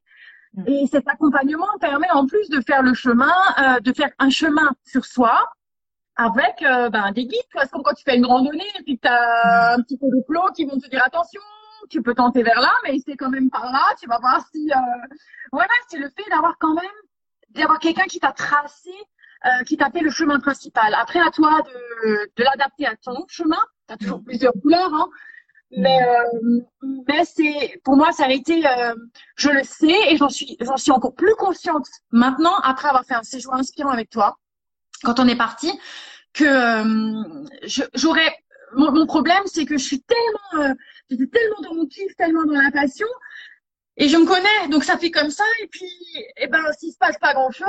Mm. Et cet accompagnement permet en plus de faire le chemin, euh, de faire un chemin sur soi avec ben, des guides. Parce que quand tu fais une randonnée et puis tu as un petit peu de flots qui vont te dire attention, tu peux tenter vers là, mais c'est quand même par là. Tu vas voir si... Voilà, c'est le fait d'avoir quand même, d'avoir quelqu'un qui t'a tracé, euh, qui t'a fait le chemin principal. Après, à toi de, de l'adapter à ton chemin. Tu as toujours mm. plusieurs couleurs, hein. Mais, euh, mais c'est, pour moi, ça a été, euh, je le sais et j'en suis, j'en suis encore plus consciente maintenant après avoir fait un séjour inspirant avec toi, quand on est parti, que euh, j'aurais, mon, mon, problème, c'est que je suis tellement, j'étais tellement dans mon kiff, tellement dans la passion, et je me connais, donc ça fait comme ça, et puis, et ben, s'il se passe pas grand chose,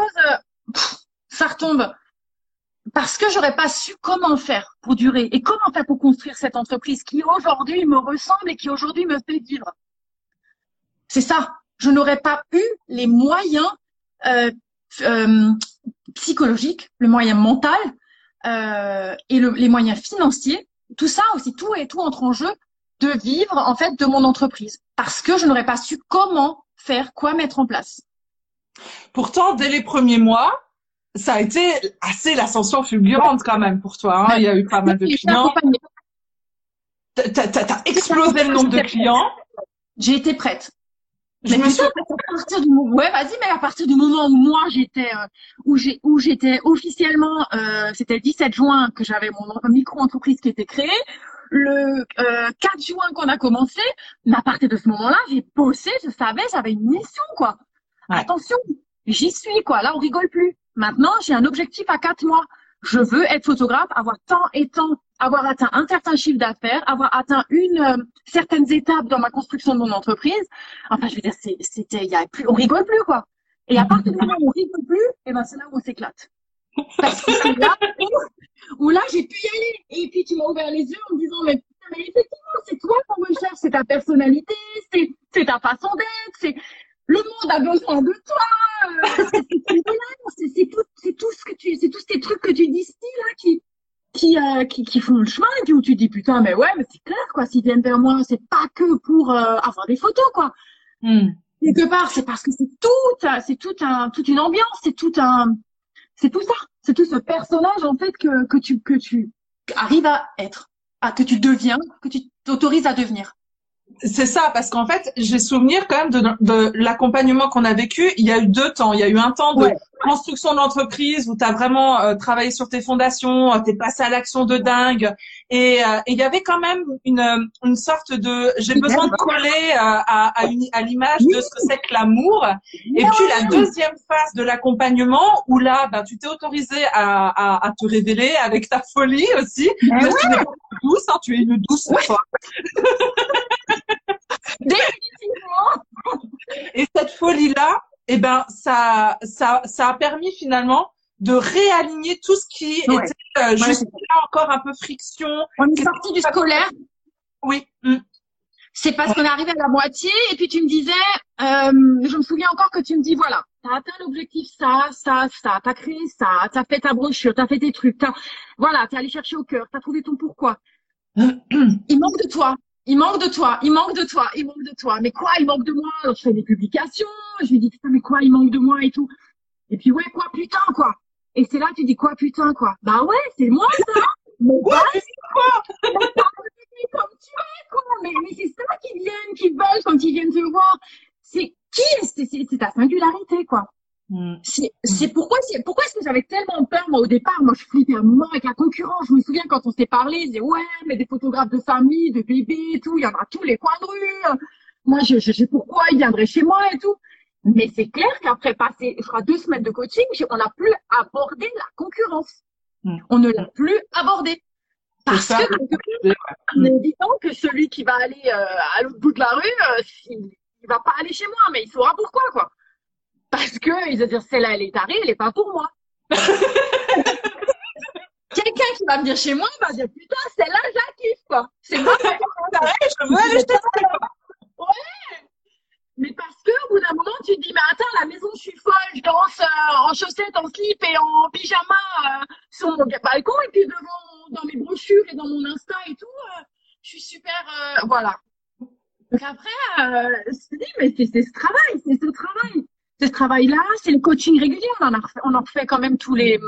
ça retombe parce que j'aurais pas su comment faire pour durer et comment faire pour construire cette entreprise qui aujourd'hui me ressemble et qui aujourd'hui me fait vivre? C'est ça. Je n'aurais pas eu les moyens euh, euh, psychologiques, le moyen mental euh, et le, les moyens financiers. Tout ça aussi, tout et tout entre en jeu de vivre en fait de mon entreprise parce que je n'aurais pas su comment faire, quoi mettre en place. Pourtant, dès les premiers mois, ça a été assez l'ascension fulgurante quand même pour toi. Hein. Il y a eu pas mal de clients. T'as as, explosé le nombre de clients. J'ai été prête. Je me suis à partir du moment, ouais, vas-y, mais à partir du moment où moi j'étais, euh, où j'ai, où j'étais officiellement, euh, c'était le 17 juin que j'avais mon micro-entreprise qui était créée. Le euh, 4 juin qu'on a commencé, mais à partir de ce moment-là, j'ai bossé, je savais, j'avais une mission, quoi. Attention, j'y suis, quoi. Là, on rigole plus. Maintenant, j'ai un objectif à quatre mois. Je veux être photographe, avoir tant et tant, avoir atteint un certain chiffre d'affaires, avoir atteint une euh, certaines étapes dans ma construction de mon entreprise. Enfin, je veux dire, c'était, il y a plus, on rigole plus quoi. Et à partir du moment où on rigole plus, et ben c'est là où on s'éclate. Parce que c'est là où, là j'ai pu y aller. Et puis tu m'as ouvert les yeux en me disant mais, mais effectivement c'est toi qu'on recherche, c'est ta personnalité, c'est ta façon d'être, le monde a besoin de toi. c'est tout, c'est tout ce que tu, c'est tous ces trucs que tu dis là qui, qui, euh, qui, qui, font le chemin et puis où tu dis putain mais ouais mais c'est clair quoi. S'ils viennent vers moi, c'est pas que pour euh, avoir des photos quoi. Hmm. Quelque part, c'est parce que c'est tout, c'est tout un, toute une ambiance, c'est tout un, c'est tout ça, c'est tout ce personnage en fait que que tu que tu arrives à être, à que tu deviens, que tu t'autorises à devenir. C'est ça, parce qu'en fait, j'ai souvenir quand même de, de l'accompagnement qu'on a vécu. Il y a eu deux temps. Il y a eu un temps de construction d'entreprise où tu as vraiment euh, travaillé sur tes fondations, euh, tu es passé à l'action de dingue. Et euh, il y avait quand même une, une sorte de... J'ai besoin de coller à, à, à l'image de ce que c'est que l'amour. Et puis la deuxième phase de l'accompagnement où là, bah, tu t'es autorisé à, à, à, te révéler avec ta folie aussi. tu es douce, hein, tu es une douce Définitivement. Et cette folie-là, eh ben, ça, ça, ça a permis finalement de réaligner tout ce qui était euh, juste là encore un peu friction. On est sorti du scolaire. Oui. Mm. C'est parce qu'on est arrivé à la moitié et puis tu me disais, euh, je me souviens encore que tu me dis voilà, t'as atteint l'objectif ça, ça, ça, t'as créé ça, t'as fait ta brochure, t'as fait tes trucs, t'as, voilà, t'es allé chercher au cœur, t'as trouvé ton pourquoi. Il manque de toi. Il manque de toi, il manque de toi, il manque de toi. Mais quoi, il manque de moi? Alors, Je fais des publications, je lui dis putain, mais quoi, il manque de moi et tout. Et puis ouais, quoi, putain, quoi. Et c'est là tu dis quoi, putain, quoi. Bah ouais, c'est moi ça. Mais quoi, quoi? comme tu es, quoi. Mais, mais c'est ça qu'ils viennent, qu'ils veulent quand ils viennent te voir. C'est qui? C'est ta singularité, quoi. Mm. C'est pourquoi c'est pourquoi est-ce que j'avais tellement peur moi au départ? Moi je flippais un moment avec la concurrence. Je me souviens quand on s'est parlé je disais ouais mais des photographes de famille de bébés et tout il y en a tous les coins de rue. Moi je, je sais pourquoi ils viendraient chez moi et tout. Mais c'est clair qu'après passer je crois deux semaines de coaching on n'a plus abordé la concurrence. Mm. on ne l'a plus abordé. Parce que c'est évident que celui qui va aller euh, à l'autre bout de la rue euh, il, il va pas aller chez moi mais il saura pourquoi quoi parce que ils vont dire celle-là elle est tarée, elle est pas pour moi. Quelqu'un qui va venir chez moi va dire putain celle-là je la kiffe quoi. C'est moi qui je veux aller Ouais. Mais parce que au bout d'un moment tu te dis mais attends la maison je suis folle, je danse euh, en chaussettes, en slip et en pyjama euh, sur mon balcon et puis devant dans mes brochures et dans mon Insta et tout, euh, je suis super voilà. Donc après, euh, je me dis, mais c'est ce travail, c'est ce travail ce travail-là, c'est le coaching régulier. On en, a refait, on en refait quand même tous les.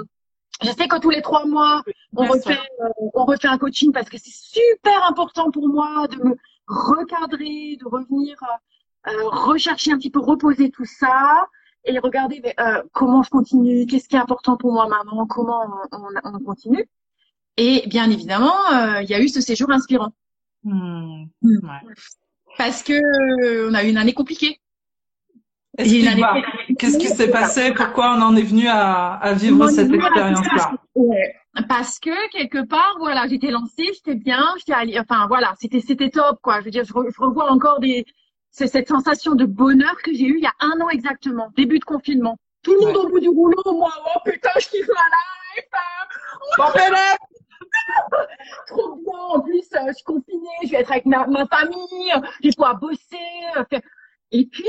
Je sais que tous les trois mois, on refait, euh, on refait un coaching parce que c'est super important pour moi de me recadrer, de revenir euh, rechercher un petit peu, reposer tout ça et regarder euh, comment je continue, qu'est-ce qui est important pour moi maintenant, comment on, on, continue. Et bien évidemment, euh, il y a eu ce séjour inspirant. Hmm. Ouais. Parce que on a eu une année compliquée. Qu'est-ce qui s'est passé? Pourquoi on en est venu à, à vivre cette expérience-là? Parce que quelque part, voilà, j'étais lancée, j'étais bien, j'étais allée, enfin voilà, c'était c'était top quoi. Je veux dire, je, revois encore des, c'est cette sensation de bonheur que j'ai eue il y a un an exactement, début de confinement. Tout le monde au bout du rouleau, moi, oh putain, je kiffe la life. Hein. Trop bien. En plus, euh, je suis confinée, je vais être avec ma, ma famille, je vais pouvoir bosser. Et puis,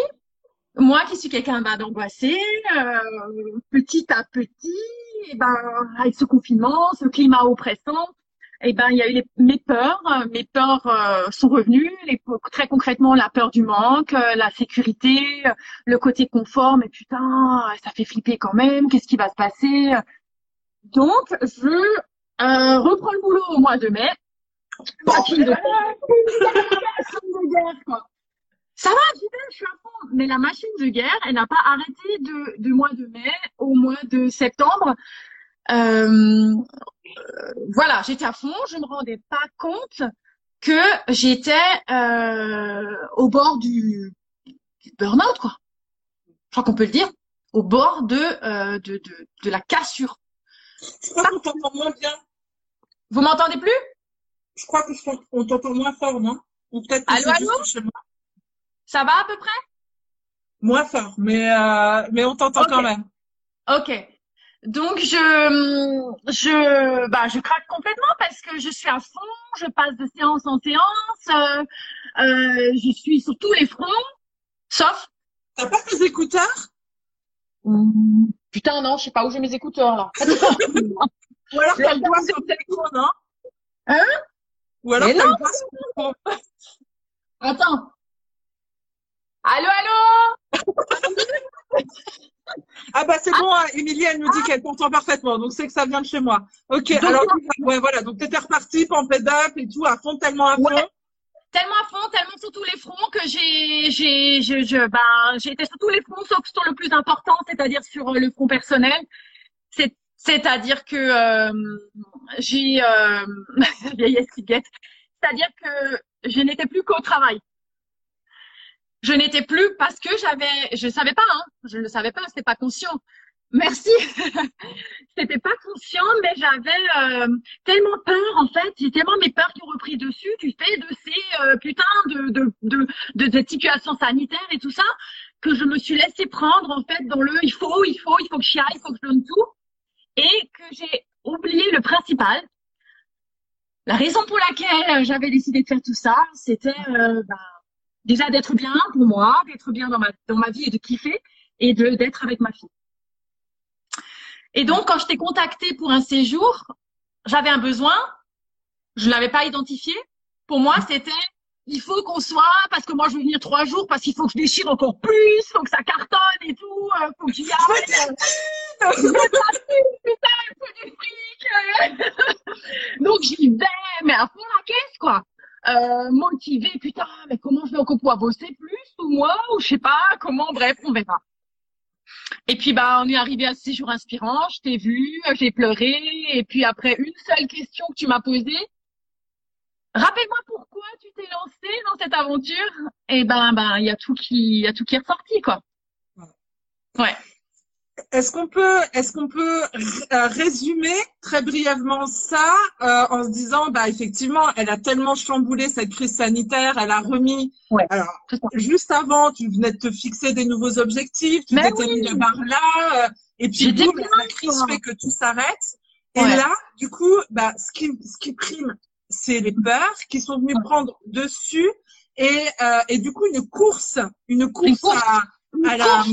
moi qui suis quelqu'un bah, d'angoissé, euh, petit à petit, et eh ben avec ce confinement, ce climat oppressant, et eh ben il y a eu les, mes peurs, mes peurs euh, sont revenues, les, très concrètement la peur du manque, euh, la sécurité, le côté confort, mais putain, ça fait flipper quand même, qu'est-ce qui va se passer? Donc je reprends le boulot au mois de mai. Machine de... quoi. Ça va, je suis à fond. Mais la machine de guerre, elle n'a pas arrêté de, de mois de mai au mois de septembre. Euh, voilà, j'étais à fond. Je me rendais pas compte que j'étais euh, au bord du, du burn-out, quoi. Je crois qu'on peut le dire. Au bord de, euh, de, de, de, la cassure. Je crois qu'on t'entend moins bien. Vous m'entendez plus? Je crois qu'on t'entend moins fort, non? Ou peut-être que allô, allô? Ça va à peu près? Moins fort, mais euh, mais on t'entend quand même. Ok. Donc je je bah je craque complètement parce que je suis à fond, je passe de séance en séance, euh, euh, je suis sur tous les fronts, sauf. T'as pas tes écouteurs? Putain non, je sais pas où j'ai mes écouteurs là. Ou alors t'as le doigt sur le téléphone, non? Hein? Ou alors t'as le doigt sur le téléphone. Attends, Allô, allô? Ah bah c'est bon, hein, Émilie, elle nous dit qu'elle t'entend parfaitement, donc c'est que ça vient de chez moi. Ok, alors ouais, voilà, donc t'étais repartie, pamped up et tout, à fond, tellement à fond. Tellement à fond, tellement sur tous les fronts que j'ai, j'ai, je, je, ben, j'ai été sur tous les fronts, sauf sur le plus important, c'est-à-dire sur euh, le front personnel. C'est, c'est-à-dire que euh, j'ai, euh, vieillesse qui guette, c'est-à-dire que je n'étais plus qu'au travail je n'étais plus parce que j'avais, je savais pas, hein, je ne le savais pas, c'était pas conscient. Merci. c'était pas conscient, mais j'avais euh, tellement peur en fait, j'ai tellement mes peurs qui ont repris dessus du fait de ces euh, putains de de, de de cette situation sanitaire et tout ça que je me suis laissée prendre en fait dans le il faut, il faut, il faut que je aille, il faut que je donne tout et que j'ai oublié le principal. La raison pour laquelle j'avais décidé de faire tout ça, c'était euh, bah, déjà d'être bien pour moi, d'être bien dans ma, dans ma vie et de kiffer et de d'être avec ma fille. Et donc, quand je t'ai contacté pour un séjour, j'avais un besoin, je l'avais pas identifié. Pour moi, c'était il faut qu'on soit, parce que moi je veux venir trois jours, parce qu'il faut que je déchire encore plus, faut que ça cartonne et tout, euh, faut que j'y aille. Putain, il du fric. Donc j'y vais, mais à fond la caisse, quoi. Euh, motivée, putain, mais comment je vais encore pouvoir bosser plus ou moi, ou je sais pas, comment, bref, on verra. Et puis bah on est arrivé à ce séjour inspirant, je t'ai vu, j'ai pleuré, et puis après une seule question que tu m'as posée, Rappelle-moi pourquoi tu t'es lancé dans cette aventure? Et ben, ben, il y a tout qui, il y a tout qui est ressorti, quoi. Ouais. Est-ce qu'on peut, est-ce qu'on peut euh, résumer très brièvement ça euh, en se disant, bah effectivement, elle a tellement chamboulé cette crise sanitaire, elle a remis. Ouais. Alors, juste avant, tu venais de te fixer des nouveaux objectifs, tu t'étais mis la barre là, euh, et puis boum, la crise fait que tout s'arrête. Et là, du coup, bah ce qui, ce qui prime, c'est les peurs qui sont venues prendre dessus et, euh, et du coup une course, une course, à, à la,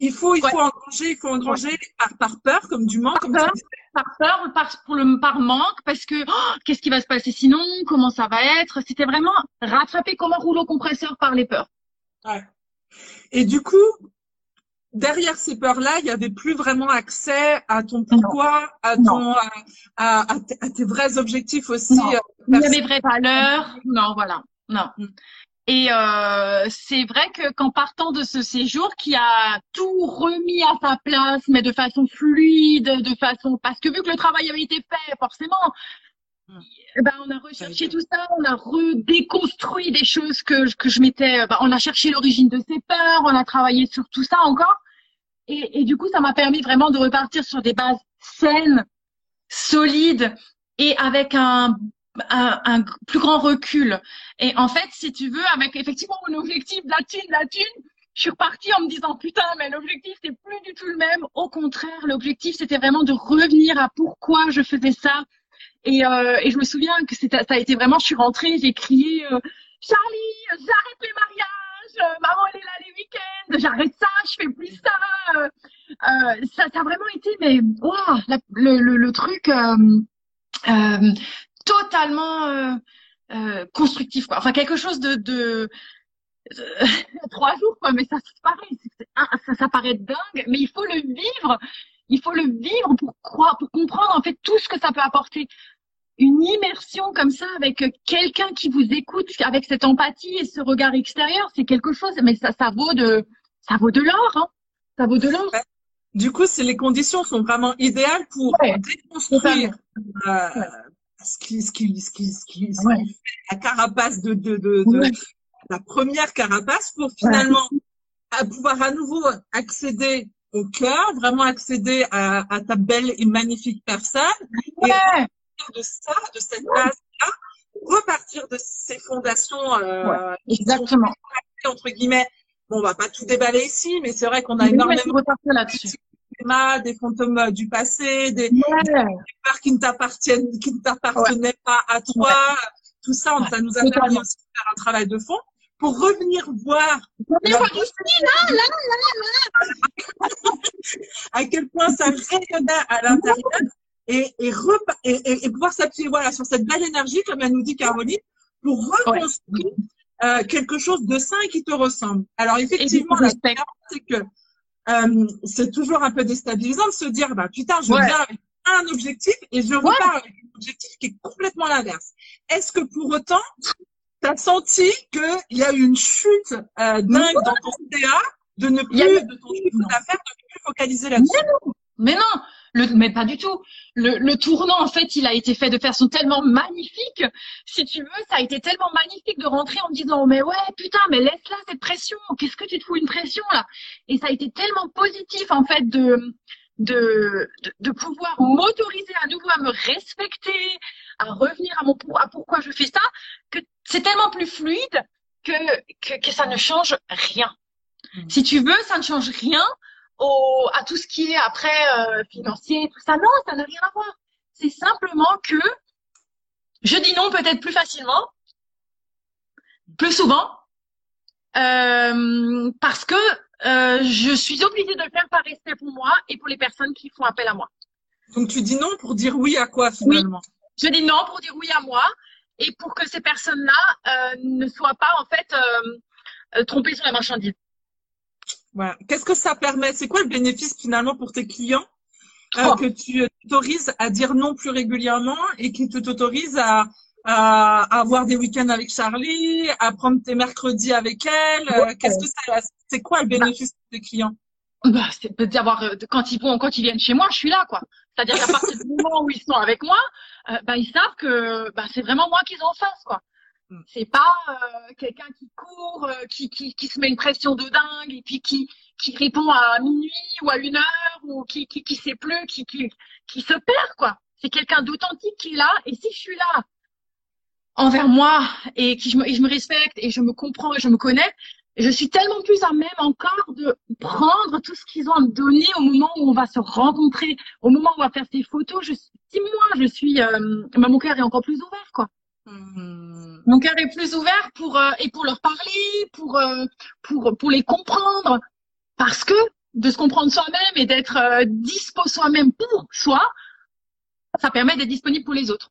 il faut, il faut engranger, il faut engranger par, par peur, comme du manque, par peur, par peur, par, pour le, par manque, parce que oh, qu'est-ce qui va se passer sinon, comment ça va être? C'était vraiment rattraper comme un rouleau compresseur par les peurs. Ouais. Et du coup, derrière ces peurs-là, il y avait plus vraiment accès à ton pourquoi, à ton, à, à, à, tes vrais objectifs aussi. Non. Euh, mes vraies valeurs. Non, voilà. Non. Et euh, c'est vrai que qu'en partant de ce séjour, qui a tout remis à sa place, mais de façon fluide, de façon parce que vu que le travail avait été fait, forcément, mm. eh ben on a recherché tout ça, on a redéconstruit des choses que que je m'étais, ben, on a cherché l'origine de ces peurs, on a travaillé sur tout ça encore. Et, et du coup, ça m'a permis vraiment de repartir sur des bases saines, solides et avec un, un, plus grand recul. Et en fait, si tu veux, avec effectivement mon objectif, la thune, la thune, je suis repartie en me disant putain, mais l'objectif c'est plus du tout le même. Au contraire, l'objectif c'était vraiment de revenir à pourquoi je faisais ça. Et, euh, et je me souviens que ça a été vraiment, je suis rentrée, j'ai crié euh, Charlie, j'arrête les mariages euh, maman elle est là les week-ends, j'arrête ça, je fais plus ça. Ça, a vraiment été, mais wow, le, le, le, truc totalement constructif, quoi. Enfin quelque chose de, de trois jours quoi mais ça paraît ça, ça paraît dingue mais il faut le vivre il faut le vivre pour croire pour comprendre en fait tout ce que ça peut apporter une immersion comme ça avec quelqu'un qui vous écoute avec cette empathie et ce regard extérieur, c'est quelque chose, mais ça, ça vaut de, ça vaut de l'or, hein. Ça vaut de l'or. Du coup, c'est les conditions sont vraiment idéales pour déconstruire euh, ce qui, ce qui, ce qui, ce qui, la carapace de, de, de, de la première carapace pour finalement à pouvoir à nouveau accéder au cœur, vraiment accéder à, à ta belle et magnifique personne. Et de ça, de cette base-là, repartir de ces fondations euh, exactement. Sont, entre guillemets. Bon, on va pas tout déballer ici, mais c'est vrai qu'on a énormément là-dessus. Des fantômes euh, du passé, des, ouais. des peurs qui ne t'appartiennent, qui ne t'appartenaient ouais. pas à toi. Tout ça, ça nous a permis aussi de faire un travail de fond pour revenir voir à quel point ça rayonnait à l'intérieur et, et, et, et, pouvoir s'appuyer voilà, sur cette belle énergie, comme elle nous dit Caroline, pour reconstruire ouais. euh, quelque chose de sain et qui te ressemble. Alors effectivement, la c'est que euh, c'est toujours un peu déstabilisant de se dire, bah putain, je ouais. viens avec un objectif et je repars ouais. avec un objectif qui est complètement l'inverse. Est-ce que pour autant, tu as senti qu'il y a eu une chute euh, dingue dans ton CA de ne plus, a... de ton chiffre d'affaires, de ne plus focaliser là-dessus? Mais non le, mais pas du tout. Le, le, tournant, en fait, il a été fait de façon tellement magnifique. Si tu veux, ça a été tellement magnifique de rentrer en me disant, mais ouais, putain, mais laisse-la cette pression. Qu'est-ce que tu te fous une pression là? Et ça a été tellement positif, en fait, de de, de, de pouvoir m'autoriser à nouveau à me respecter, à revenir à mon à pourquoi je fais ça, que c'est tellement plus fluide que, que, que ça ne change rien. Mmh. Si tu veux, ça ne change rien au, à tout ce qui est après euh, financier, tout ça. Non, ça n'a rien à voir. C'est simplement que je dis non peut-être plus facilement, plus souvent, euh, parce que euh, je suis obligée de le faire par respect pour moi et pour les personnes qui font appel à moi. Donc tu dis non pour dire oui à quoi finalement? Oui. Je dis non pour dire oui à moi et pour que ces personnes-là ne soient pas en fait trompées sur la marchandise. Voilà. Qu'est-ce que ça permet? C'est quoi le bénéfice finalement pour tes clients oh. que tu t'autorises à dire non plus régulièrement et qui t'autorisent à, à, avoir des week-ends avec Charlie, à prendre tes mercredis avec elle. Qu'est-ce que ça C'est quoi le bénéfice pour tes clients? Bah, c'est d'avoir quand ils vont quand ils viennent chez moi, je suis là quoi. C'est-à-dire qu'à partir du moment où ils sont avec moi, euh, bah, ils savent que bah, c'est vraiment moi qu'ils ont en face quoi. Mm. C'est pas euh, quelqu'un qui court, euh, qui, qui, qui se met une pression de dingue et puis qui, qui répond à minuit ou à une heure ou qui, qui, qui sait plus, qui, qui, qui se perd quoi. C'est quelqu'un d'authentique qui est là et si je suis là envers moi et que je me, et je me respecte et je me comprends et je me connais, je suis tellement plus à même encore de prendre tout ce qu'ils ont à me donner au moment où on va se rencontrer, au moment où on va faire ces photos. Je, si moi, je suis, euh, bah, mon cœur est encore plus ouvert, quoi. Mon cœur est plus ouvert pour euh, et pour leur parler, pour euh, pour pour les comprendre, parce que de se comprendre soi-même et d'être euh, dispo soi-même pour soi, ça permet d'être disponible pour les autres.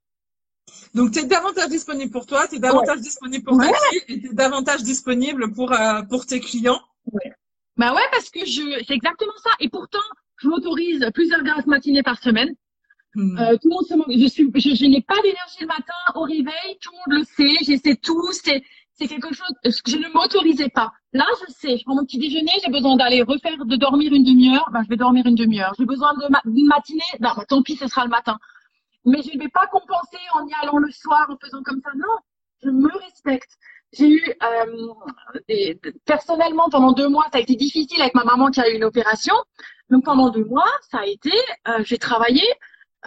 Donc, tu es davantage disponible pour toi, tu es davantage disponible pour ta fille et tu es davantage disponible pour, euh, pour tes clients. Ouais. Bah ouais, parce que je, c'est exactement ça. Et pourtant, je m'autorise plusieurs grasses matinées par semaine. Hmm. Euh, tout le monde se moque. Je suis, je, n'ai pas d'énergie le matin au réveil. Tout le monde le sait. J'essaie tout. C'est, c'est quelque chose que je ne m'autorisais pas. Là, je sais. Je prends mon petit déjeuner. J'ai besoin d'aller refaire, de dormir une demi-heure. Ben, je vais dormir une demi-heure. J'ai besoin d'une matinée. Ben, tant pis, ce sera le matin mais je ne vais pas compenser en y allant le soir, en faisant comme ça. Non, je me respecte. J'ai eu, euh, personnellement, pendant deux mois, ça a été difficile avec ma maman qui a eu une opération. Donc pendant deux mois, ça a été, euh, j'ai travaillé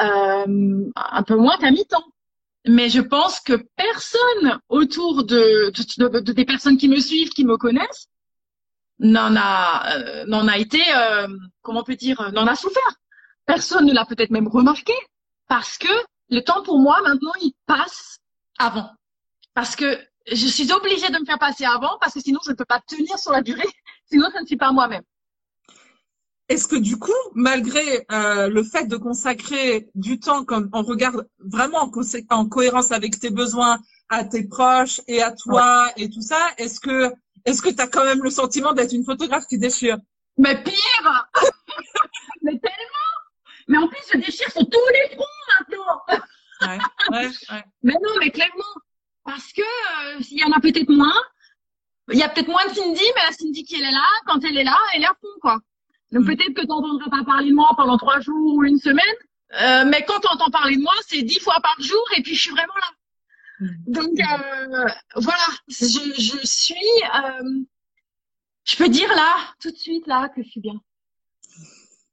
un peu moins qu'à mi-temps. Mais je pense que personne autour de, de, de, des personnes qui me suivent, qui me connaissent, n'en a, euh, n'en a été, euh, comment on peut dire, n'en a souffert. Personne ne l'a peut-être même remarqué parce que le temps pour moi maintenant il passe avant. Parce que je suis obligée de me faire passer avant parce que sinon je ne peux pas tenir sur la durée, sinon je ne suis pas moi-même. Est-ce que du coup, malgré euh, le fait de consacrer du temps, comme on regarde vraiment en, cohérence avec tes besoins, à tes proches et à toi et tout ça, est-ce que est-ce que tu as quand même le sentiment d'être une photographe qui déchire? Mais pire Mais tellement Mais en plus, je déchire sur tous les fronts Ouais, ouais, ouais. Mais non, mais clairement, parce que euh, il y en a peut-être moins. Il y a peut-être moins de Cindy, mais la Cindy qui elle est là, quand elle est là, elle est à fond, quoi. Donc mm. peut-être que tu n'entendras pas parler de moi pendant trois jours ou une semaine, euh, mais quand tu entends parler de moi, c'est dix fois par jour et puis je suis vraiment là. Mm. Donc euh, voilà, je, je suis, euh, je peux dire là, tout de suite là, que je suis bien.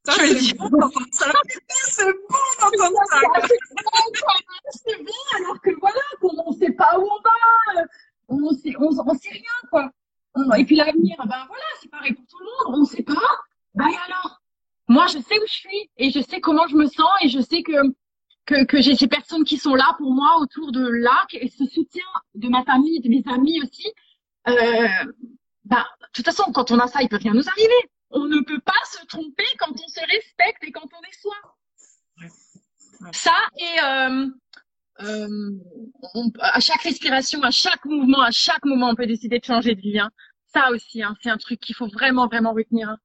c'est bon d'entendre ça. C'est bon d'entendre ça. C'est bon, alors que voilà, on ne sait pas où on va. On sait, on, on sait rien, quoi. Et puis l'avenir, ben voilà, c'est pareil pour tout le monde. On ne sait pas. Ben alors, moi, je sais où je suis et je sais comment je me sens et je sais que que, que j'ai ces personnes qui sont là pour moi autour de l'arc et ce soutien de ma famille, de mes amis aussi. Euh, ben, de toute façon, quand on a ça, il peut rien nous arriver on ne peut pas se tromper quand on se respecte et quand on est soi. Ça et euh, euh, à chaque respiration, à chaque mouvement, à chaque moment, on peut décider de changer de vie. Hein. Ça aussi, hein, c'est un truc qu'il faut vraiment, vraiment retenir. Hein.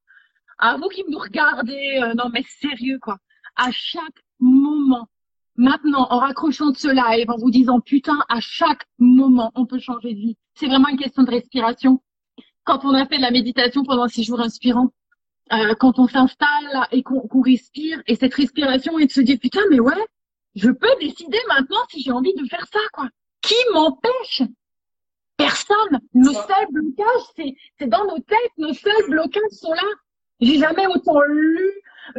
À vous qui me regardez, euh, non mais sérieux quoi. À chaque moment, maintenant, en raccrochant de ce live, en vous disant putain, à chaque moment, on peut changer de vie. C'est vraiment une question de respiration quand on a fait de la méditation pendant six jours inspirants, euh, quand on s'installe et qu'on respire, et cette respiration et de se dire putain mais ouais, je peux décider maintenant si j'ai envie de faire ça quoi. Qui m'empêche? Personne. Nos seuls blocages, c'est dans nos têtes. Nos seuls blocages sont là. J'ai jamais autant lu,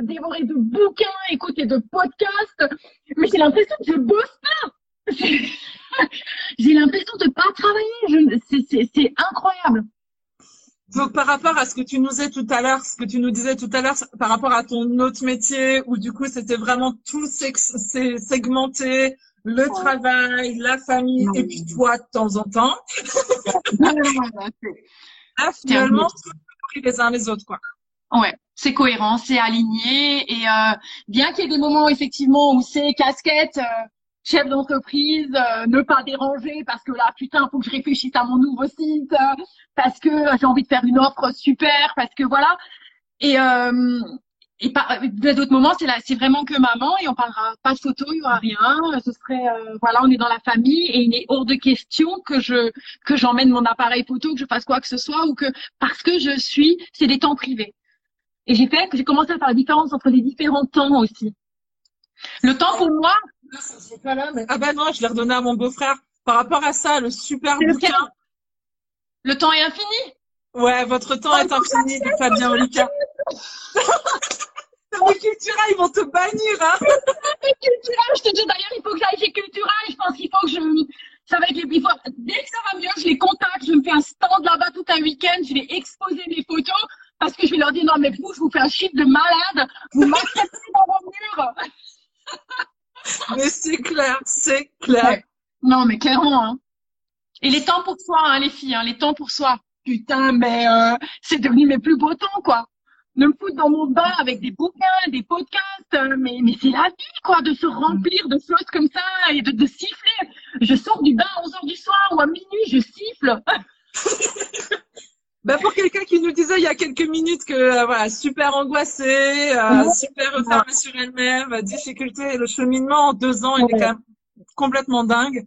dévoré de bouquins, écouté de podcasts, mais j'ai l'impression que je bosse pas. j'ai l'impression de pas travailler. C'est incroyable. Donc par rapport à ce que tu nous disais tout à l'heure, ce que tu nous disais tout à l'heure par rapport à ton autre métier où du coup c'était vraiment tout segmenté, le travail, la famille et puis toi de temps en temps. Là finalement tout les uns les autres quoi. Ouais, c'est cohérent, c'est aligné et euh, bien qu'il y ait des moments effectivement où c'est casquette, euh, chef d'entreprise, euh, ne pas déranger parce que là, putain, faut que je réfléchisse à mon nouveau site, euh, parce que j'ai envie de faire une offre super, parce que voilà. Et euh, et par d'autres moments, c'est là, c'est vraiment que maman et on parlera pas de photo, il y aura rien. Ce serait voilà, on est dans la famille et il est hors de question que je que j'emmène mon appareil photo, que je fasse quoi que ce soit ou que parce que je suis, c'est des temps privés. Et j'ai fait que j'ai commencé à faire la différence entre les différents temps aussi. Le temps pour moi, ah bah non, je l'ai redonné à mon beau-frère. Par rapport à ça, le super bouquin. Le temps est infini Ouais, votre temps est infini, de Fabien Olicard. Les Cultura, ils vont te bannir, hein Cultura, je te dis d'ailleurs, il faut que j'aille chez Cultura et je pense qu'il faut que je... Ça va être les... Dès que ça va mieux, je les contacte, je me fais un stand là-bas tout un week-end, je vais exposer mes photos parce que je vais leur dire, non mais vous, je vous fais un chiffre de malade, vous m'acceptez dans vos murs mais c'est clair, c'est clair. Non, mais clairement. Hein. Et les temps pour soi, hein, les filles, hein, les temps pour soi. Putain, mais euh, c'est devenu mes plus beaux temps, quoi. De me foutre dans mon bain avec des bouquins, des podcasts, euh, mais, mais c'est la vie, quoi, de se remplir de choses comme ça et de, de siffler. Je sors du bain à 11h du soir ou à minuit, je siffle. Bah pour quelqu'un qui nous disait il y a quelques minutes que euh, voilà super angoissée, euh, super refermée sur elle-même, euh, difficulté, le cheminement en deux ans il est quand même complètement dingue.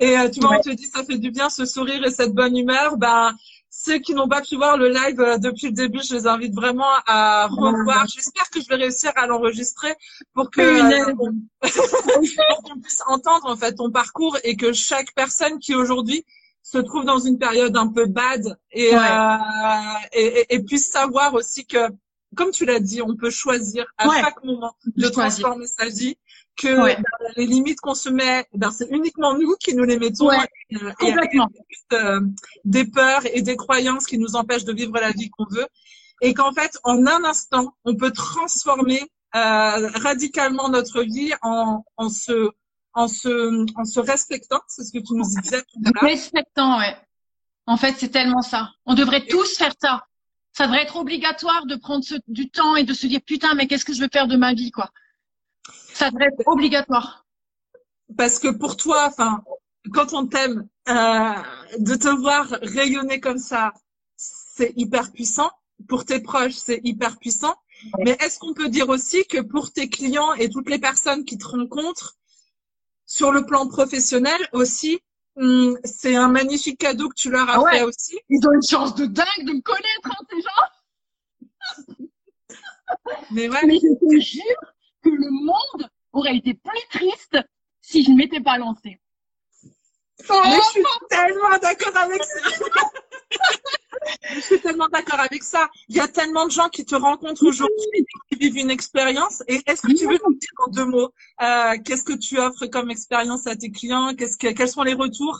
Et tu vois on te dit ça fait du bien ce sourire et cette bonne humeur. Bah ceux qui n'ont pas pu voir le live depuis le début, je les invite vraiment à revoir. J'espère que je vais réussir à l'enregistrer pour que pour qu'on puisse entendre en fait ton parcours et que chaque personne qui aujourd'hui se trouve dans une période un peu bad et, euh, et, et, puisse savoir aussi que, comme tu l'as dit, on peut choisir à chaque moment de transformer sa vie, que ben, les limites qu'on se met, ben, c'est uniquement nous qui nous les mettons. Et, Complètement. Euh, des peurs et des croyances qui nous empêchent de vivre la vie qu'on veut. Et qu'en fait, en un instant, on peut transformer euh, radicalement notre vie en, en se en se, en se respectant, c'est ce que tu nous disais tout à l'heure. Respectant, ouais. En fait, c'est tellement ça. On devrait tous faire ça. Ça devrait être obligatoire de prendre du temps et de se dire putain, mais qu'est-ce que je veux faire de ma vie, quoi. Ça devrait être obligatoire. Parce que pour toi, enfin, quand on t'aime, euh, de te voir rayonner comme ça, c'est hyper puissant. Pour tes proches, c'est hyper puissant. Mais est-ce qu'on peut dire aussi que pour tes clients et toutes les personnes qui te rencontrent, sur le plan professionnel aussi, hum, c'est un magnifique cadeau que tu leur as ah fait aussi. Ils ont une chance de dingue de me connaître, hein, ces gens. Mais, ouais. Mais je te jure que le monde aurait été plus triste si je ne m'étais pas lancée. Mais je suis tellement d'accord avec ça. je suis tellement d'accord avec ça. Il y a tellement de gens qui te rencontrent aujourd'hui, qui vivent une expérience. Et est-ce que tu veux nous dire en deux mots euh, qu'est-ce que tu offres comme expérience à tes clients? Qu'est-ce que, quels sont les retours?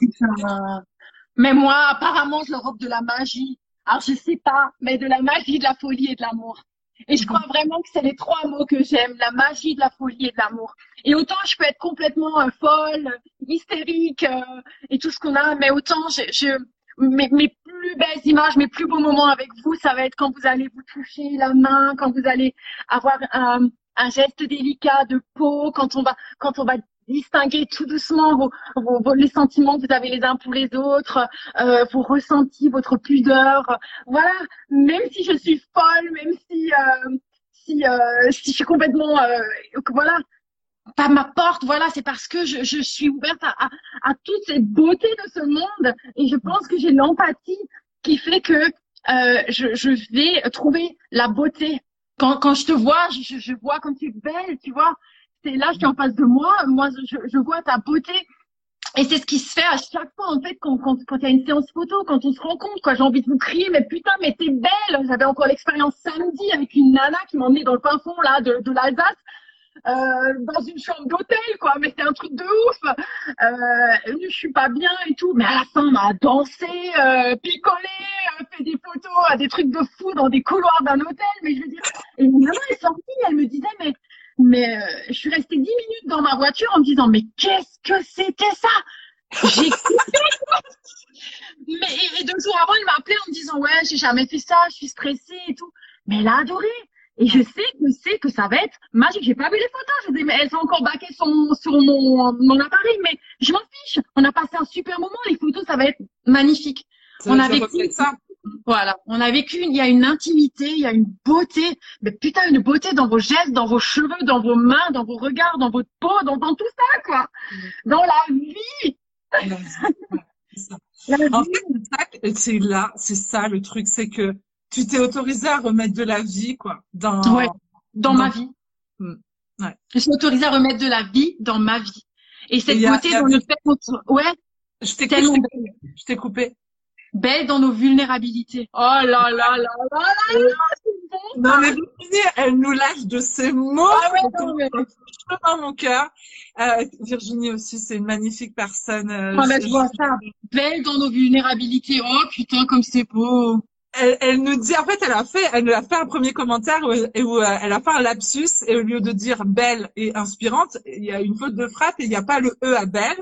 Mais moi, apparemment, je leur offre de la magie. Alors, je sais pas, mais de la magie, de la folie et de l'amour. Et je crois vraiment que c'est les trois mots que j'aime, la magie de la folie et de l'amour. Et autant je peux être complètement euh, folle, hystérique euh, et tout ce qu'on a, mais autant je, je mes, mes, plus belles images, mes plus beaux moments avec vous, ça va être quand vous allez vous toucher la main, quand vous allez avoir un, un geste délicat de peau, quand on va, quand on va distinguer tout doucement vos, vos, les sentiments que vous avez les uns pour les autres, euh, vos ressentis, votre pudeur. Voilà, même si je suis folle, même si euh, si, euh, si je suis complètement euh, voilà pas ma porte, voilà, c'est parce que je, je suis ouverte à, à, à, toutes ces beautés de ce monde et je pense que j'ai l'empathie qui fait que euh, je, je vais trouver la beauté. Quand, quand je te vois, je, je vois comme tu es belle, tu vois là, je suis en face de moi, moi, je, vois ta beauté. Et c'est ce qui se fait à chaque fois, en fait, quand, quand, quand il y a une séance photo, quand on se rencontre, quoi. J'ai envie de vous crier, mais putain, mais t'es belle! J'avais encore l'expérience samedi avec une nana qui m'emmenait dans le fin là, de, de l'Alsace. Euh, dans une chambre d'hôtel, quoi. Mais c'était un truc de ouf. Euh, je suis pas bien et tout. Mais à la fin, on m'a dansé, euh, picolé, euh, fait des photos, des trucs de fou dans des couloirs d'un hôtel. Mais je veux dire, et nana est sortie, elle me disait, mais mais euh, je suis restée dix minutes dans ma voiture en me disant, mais qu'est-ce que c'était ça? J'ai Mais et deux jours avant, il m'a appelé en me disant, ouais, j'ai jamais fait ça, je suis stressée et tout. Mais elle a adoré. Et je sais que c'est que ça va être magique. J'ai pas vu les photos. Je dis, mais elles sont encore baquées sur mon, sur mon, mon appareil, mais je m'en fiche. On a passé un super moment. Les photos, ça va être magnifique. Ça, on a vécu ça. Voilà, on a vécu. Il y a une intimité, il y a une beauté. Mais putain, une beauté dans vos gestes, dans vos cheveux, dans vos mains, dans vos regards, dans votre peau, dans, dans tout ça, quoi. Dans la vie. en fait, c'est là, c'est ça le truc, c'est que tu t'es autorisé à remettre de la vie, quoi, dans, ouais, dans, ma vie. Hmm. Ouais. Je suis autorisée à remettre de la vie dans ma vie. Et cette beauté dans le fait ouais. Je t'ai coupé. Je t'ai coupé. Belle dans nos vulnérabilités. Oh là là là là là là, Non mais elle nous lâche de ces mots. Ah ouais, non, mais... dans mon cœur. Euh, Virginie aussi, c'est une magnifique personne. Euh, oh, je vois ça. Belle dans nos vulnérabilités. Oh putain, comme c'est beau elle, elle, nous dit, en fait, elle a fait, elle a fait un premier commentaire où, où, euh, elle a fait un lapsus et au lieu de dire belle et inspirante, il y a une faute de frappe et il n'y a pas le e à belle.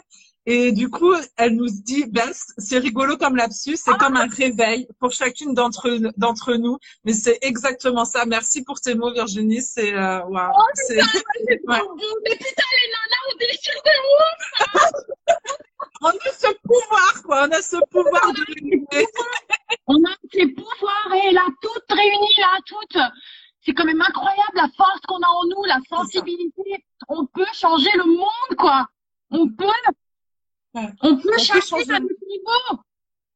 Et du coup, elle nous dit, ben, c'est rigolo comme lapsus, c'est comme un réveil pour chacune d'entre d'entre nous. Mais c'est exactement ça. Merci pour tes mots, Virginie. C'est euh, wow. Oh, c'est. Ouais. Mais putain, les nanas, on déchire de ouf. on a ce pouvoir, quoi. On a ce pouvoir de l'unité. on a ces pouvoirs et là, toutes réunies, là, toutes. C'est quand même incroyable la force qu'on a en nous, la sensibilité. On peut changer le monde, quoi. On peut on peut changer à notre niveau.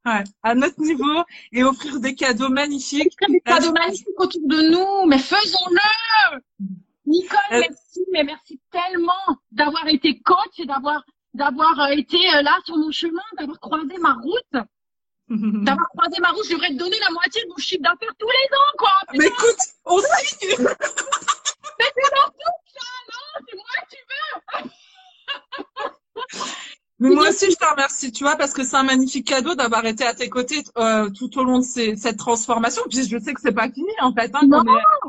Ouais, à notre niveau et offrir des cadeaux magnifiques. Des cadeaux magnifiques autour de nous, mais faisons-le. Nicole, euh, merci, mais merci tellement d'avoir été coach et d'avoir d'avoir euh, été euh, là sur mon chemin, d'avoir croisé ma route. d'avoir croisé ma route, je devrais te donner la moitié de mon chiffre d'affaires tous les ans, quoi. Mais écoute, on signe. mais c'est dans tout ça, non, c'est moi qui veux. Mais moi aussi, je te remercie, tu vois, parce que c'est un magnifique cadeau d'avoir été à tes côtés euh, tout au long de ces, cette transformation. Puis je sais que c'est pas fini, en fait. Hein, non,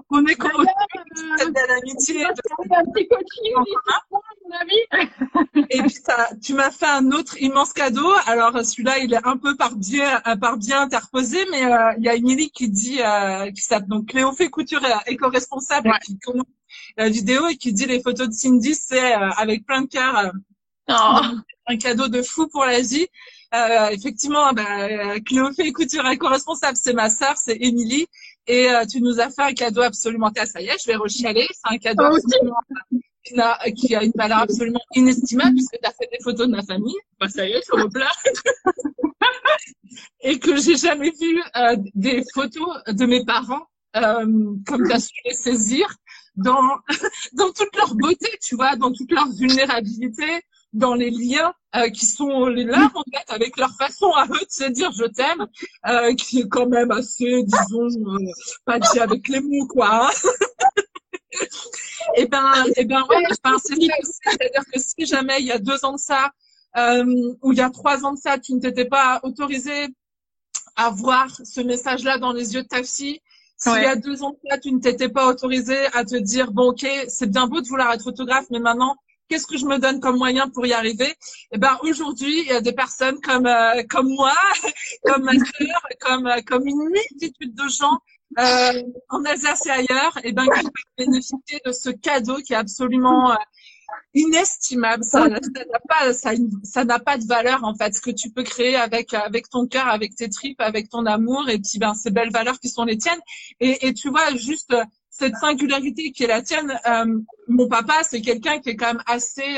on est, on est cette belle amitié. Un petit coaching, mon ami. Et puis, ça, tu m'as fait un autre immense cadeau. Alors, celui-là, il est un peu par bien, par bien interposé, mais euh, il y a Émilie qui dit, euh, qui s'appelle donc Cléo fait couture éco-responsable, ouais. qui commence la vidéo et qui dit les photos de Cindy, c'est euh, avec plein de cœur. Oh un cadeau de fou pour la vie. Euh, effectivement, bah, Cléophée Couture éco-responsable, c'est ma sœur, c'est Émilie. Et euh, tu nous as fait un cadeau absolument... Ça y est, je vais rechialer. C'est un cadeau qui, a, qui, a, une valeur absolument inestimable puisque tu as fait des photos de ma famille. Bah, ça y est, je replace. et que j'ai jamais vu euh, des photos de mes parents euh, comme tu as su les saisir dans, dans toute leur beauté, tu vois, dans toute leur vulnérabilité, dans les liens euh, qui sont les leurs en fait avec leur façon à eux de se dire je t'aime euh, qui est quand même assez disons euh, pas dit avec les mots quoi hein. et ben et ben ouais c'est c'est-à-dire que si jamais il y a deux ans de ça euh, ou il y a trois ans de ça tu ne t'étais pas autorisé à voir ce message là dans les yeux de ta fille s'il y a deux ans de ça, tu ne t'étais pas autorisé à te dire, bon, ok, c'est bien beau de vouloir être photographe, mais maintenant, qu'est-ce que je me donne comme moyen pour y arriver? Eh ben aujourd'hui, il y a des personnes comme euh, comme moi, comme ma sœur, comme euh, comme une multitude de gens euh, en Alsace et ailleurs, eh ben qui peuvent bénéficier de ce cadeau qui est absolument euh, inestimable. Ça n'a pas ça, ça n'a pas de valeur en fait. Ce que tu peux créer avec avec ton cœur, avec tes tripes, avec ton amour, et puis ben ces belles valeurs qui sont les tiennes. Et, et tu vois juste cette singularité qui est la tienne. Euh, mon papa, c'est quelqu'un qui est quand même assez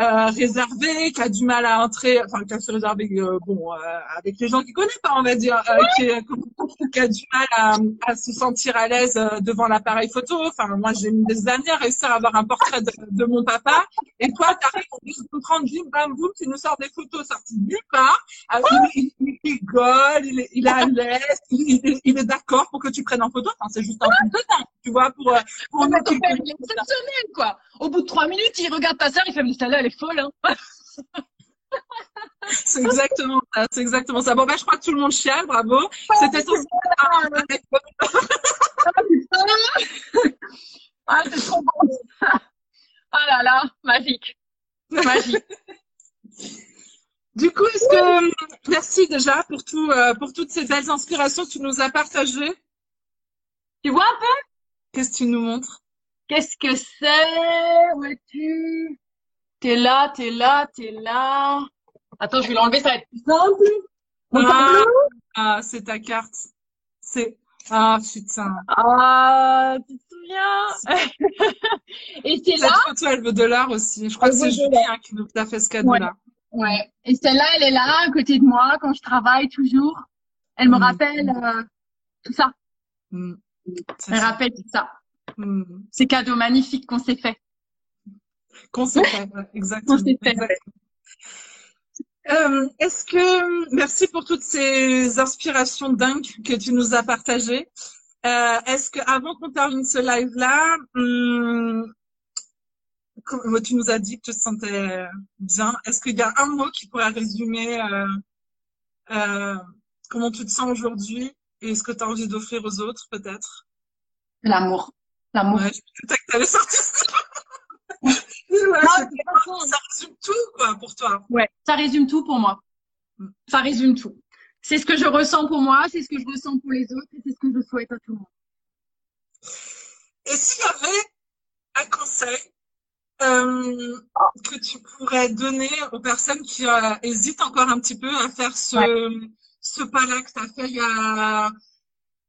euh, euh, réservé, qui a du mal à entrer, enfin qui a se réserver, euh, bon, euh, avec les gens qui connaissent pas, on va dire, euh, qui, qui, a du mal à, à se sentir à l'aise devant l'appareil photo. Enfin, moi, j'ai mis des années à réussir à avoir un portrait de, de mon papa. Et toi, t'arrives en plus de prendre bim bam boum, tu nous sors des photos sorties nulle part. il, il, rigole, il est, il est à l'aise, il, il, est d'accord pour que tu prennes en photo. Enfin, c'est juste un truc de temps, tu vois, pour pour nous. exceptionnel, quoi. Au bout de trois minutes, il regarde ta sœur, il fait, mais celle-là, elle est folle, hein. c'est exactement ça, c'est exactement ça. Bon, bah, je crois que tout le monde chiale, bravo. C'était ton Ah, c'est trop bon. Ah là là, magique. Magique. Du coup, est-ce que merci déjà pour tout, euh, pour toutes ces belles inspirations que tu nous as partagées. Tu vois un peu? Qu'est-ce que tu nous montres? Qu'est-ce que c'est? Où es-tu T'es là, t'es là, t'es là. Attends, je vais l'enlever, ça va être plus simple. Ah, ah, c'est ta carte. C'est ah putain. Ah, tu te souviens? Et c'est Cette là? photo, elle veut de l'art aussi. Je crois Elle que c'est Julie hein, qui nous a fait ce cadeau-là. Ouais. Et celle-là, elle est là, à côté de moi, quand je travaille toujours. Elle me Mm. rappelle euh, tout ça. Mm. Elle ça. rappelle tout ça. Mm. Ces cadeaux magnifiques qu'on s'est fait. Ouais, exactement. Euh, est-ce que merci pour toutes ces inspirations dingues que tu nous as partagées. Euh, est-ce que avant qu'on termine ce live-là, hum, comme tu nous as dit que tu te sentais bien, est-ce qu'il y a un mot qui pourrait résumer euh, euh, comment tu te sens aujourd'hui et ce que tu as envie d'offrir aux autres, peut-être? L'amour. L'amour. Ouais, je que sortir voilà, Non, ça résume tout, quoi, pour toi. Ouais, ça résume tout pour moi. Ça résume tout. C'est ce que je ressens pour moi, c'est ce que je ressens pour les autres et c'est ce que je souhaite à tout le monde. Et s'il y avait un conseil euh, que tu pourrais donner aux personnes qui euh, hésitent encore un petit peu à faire ce, ce pas-là que tu as fait il y a,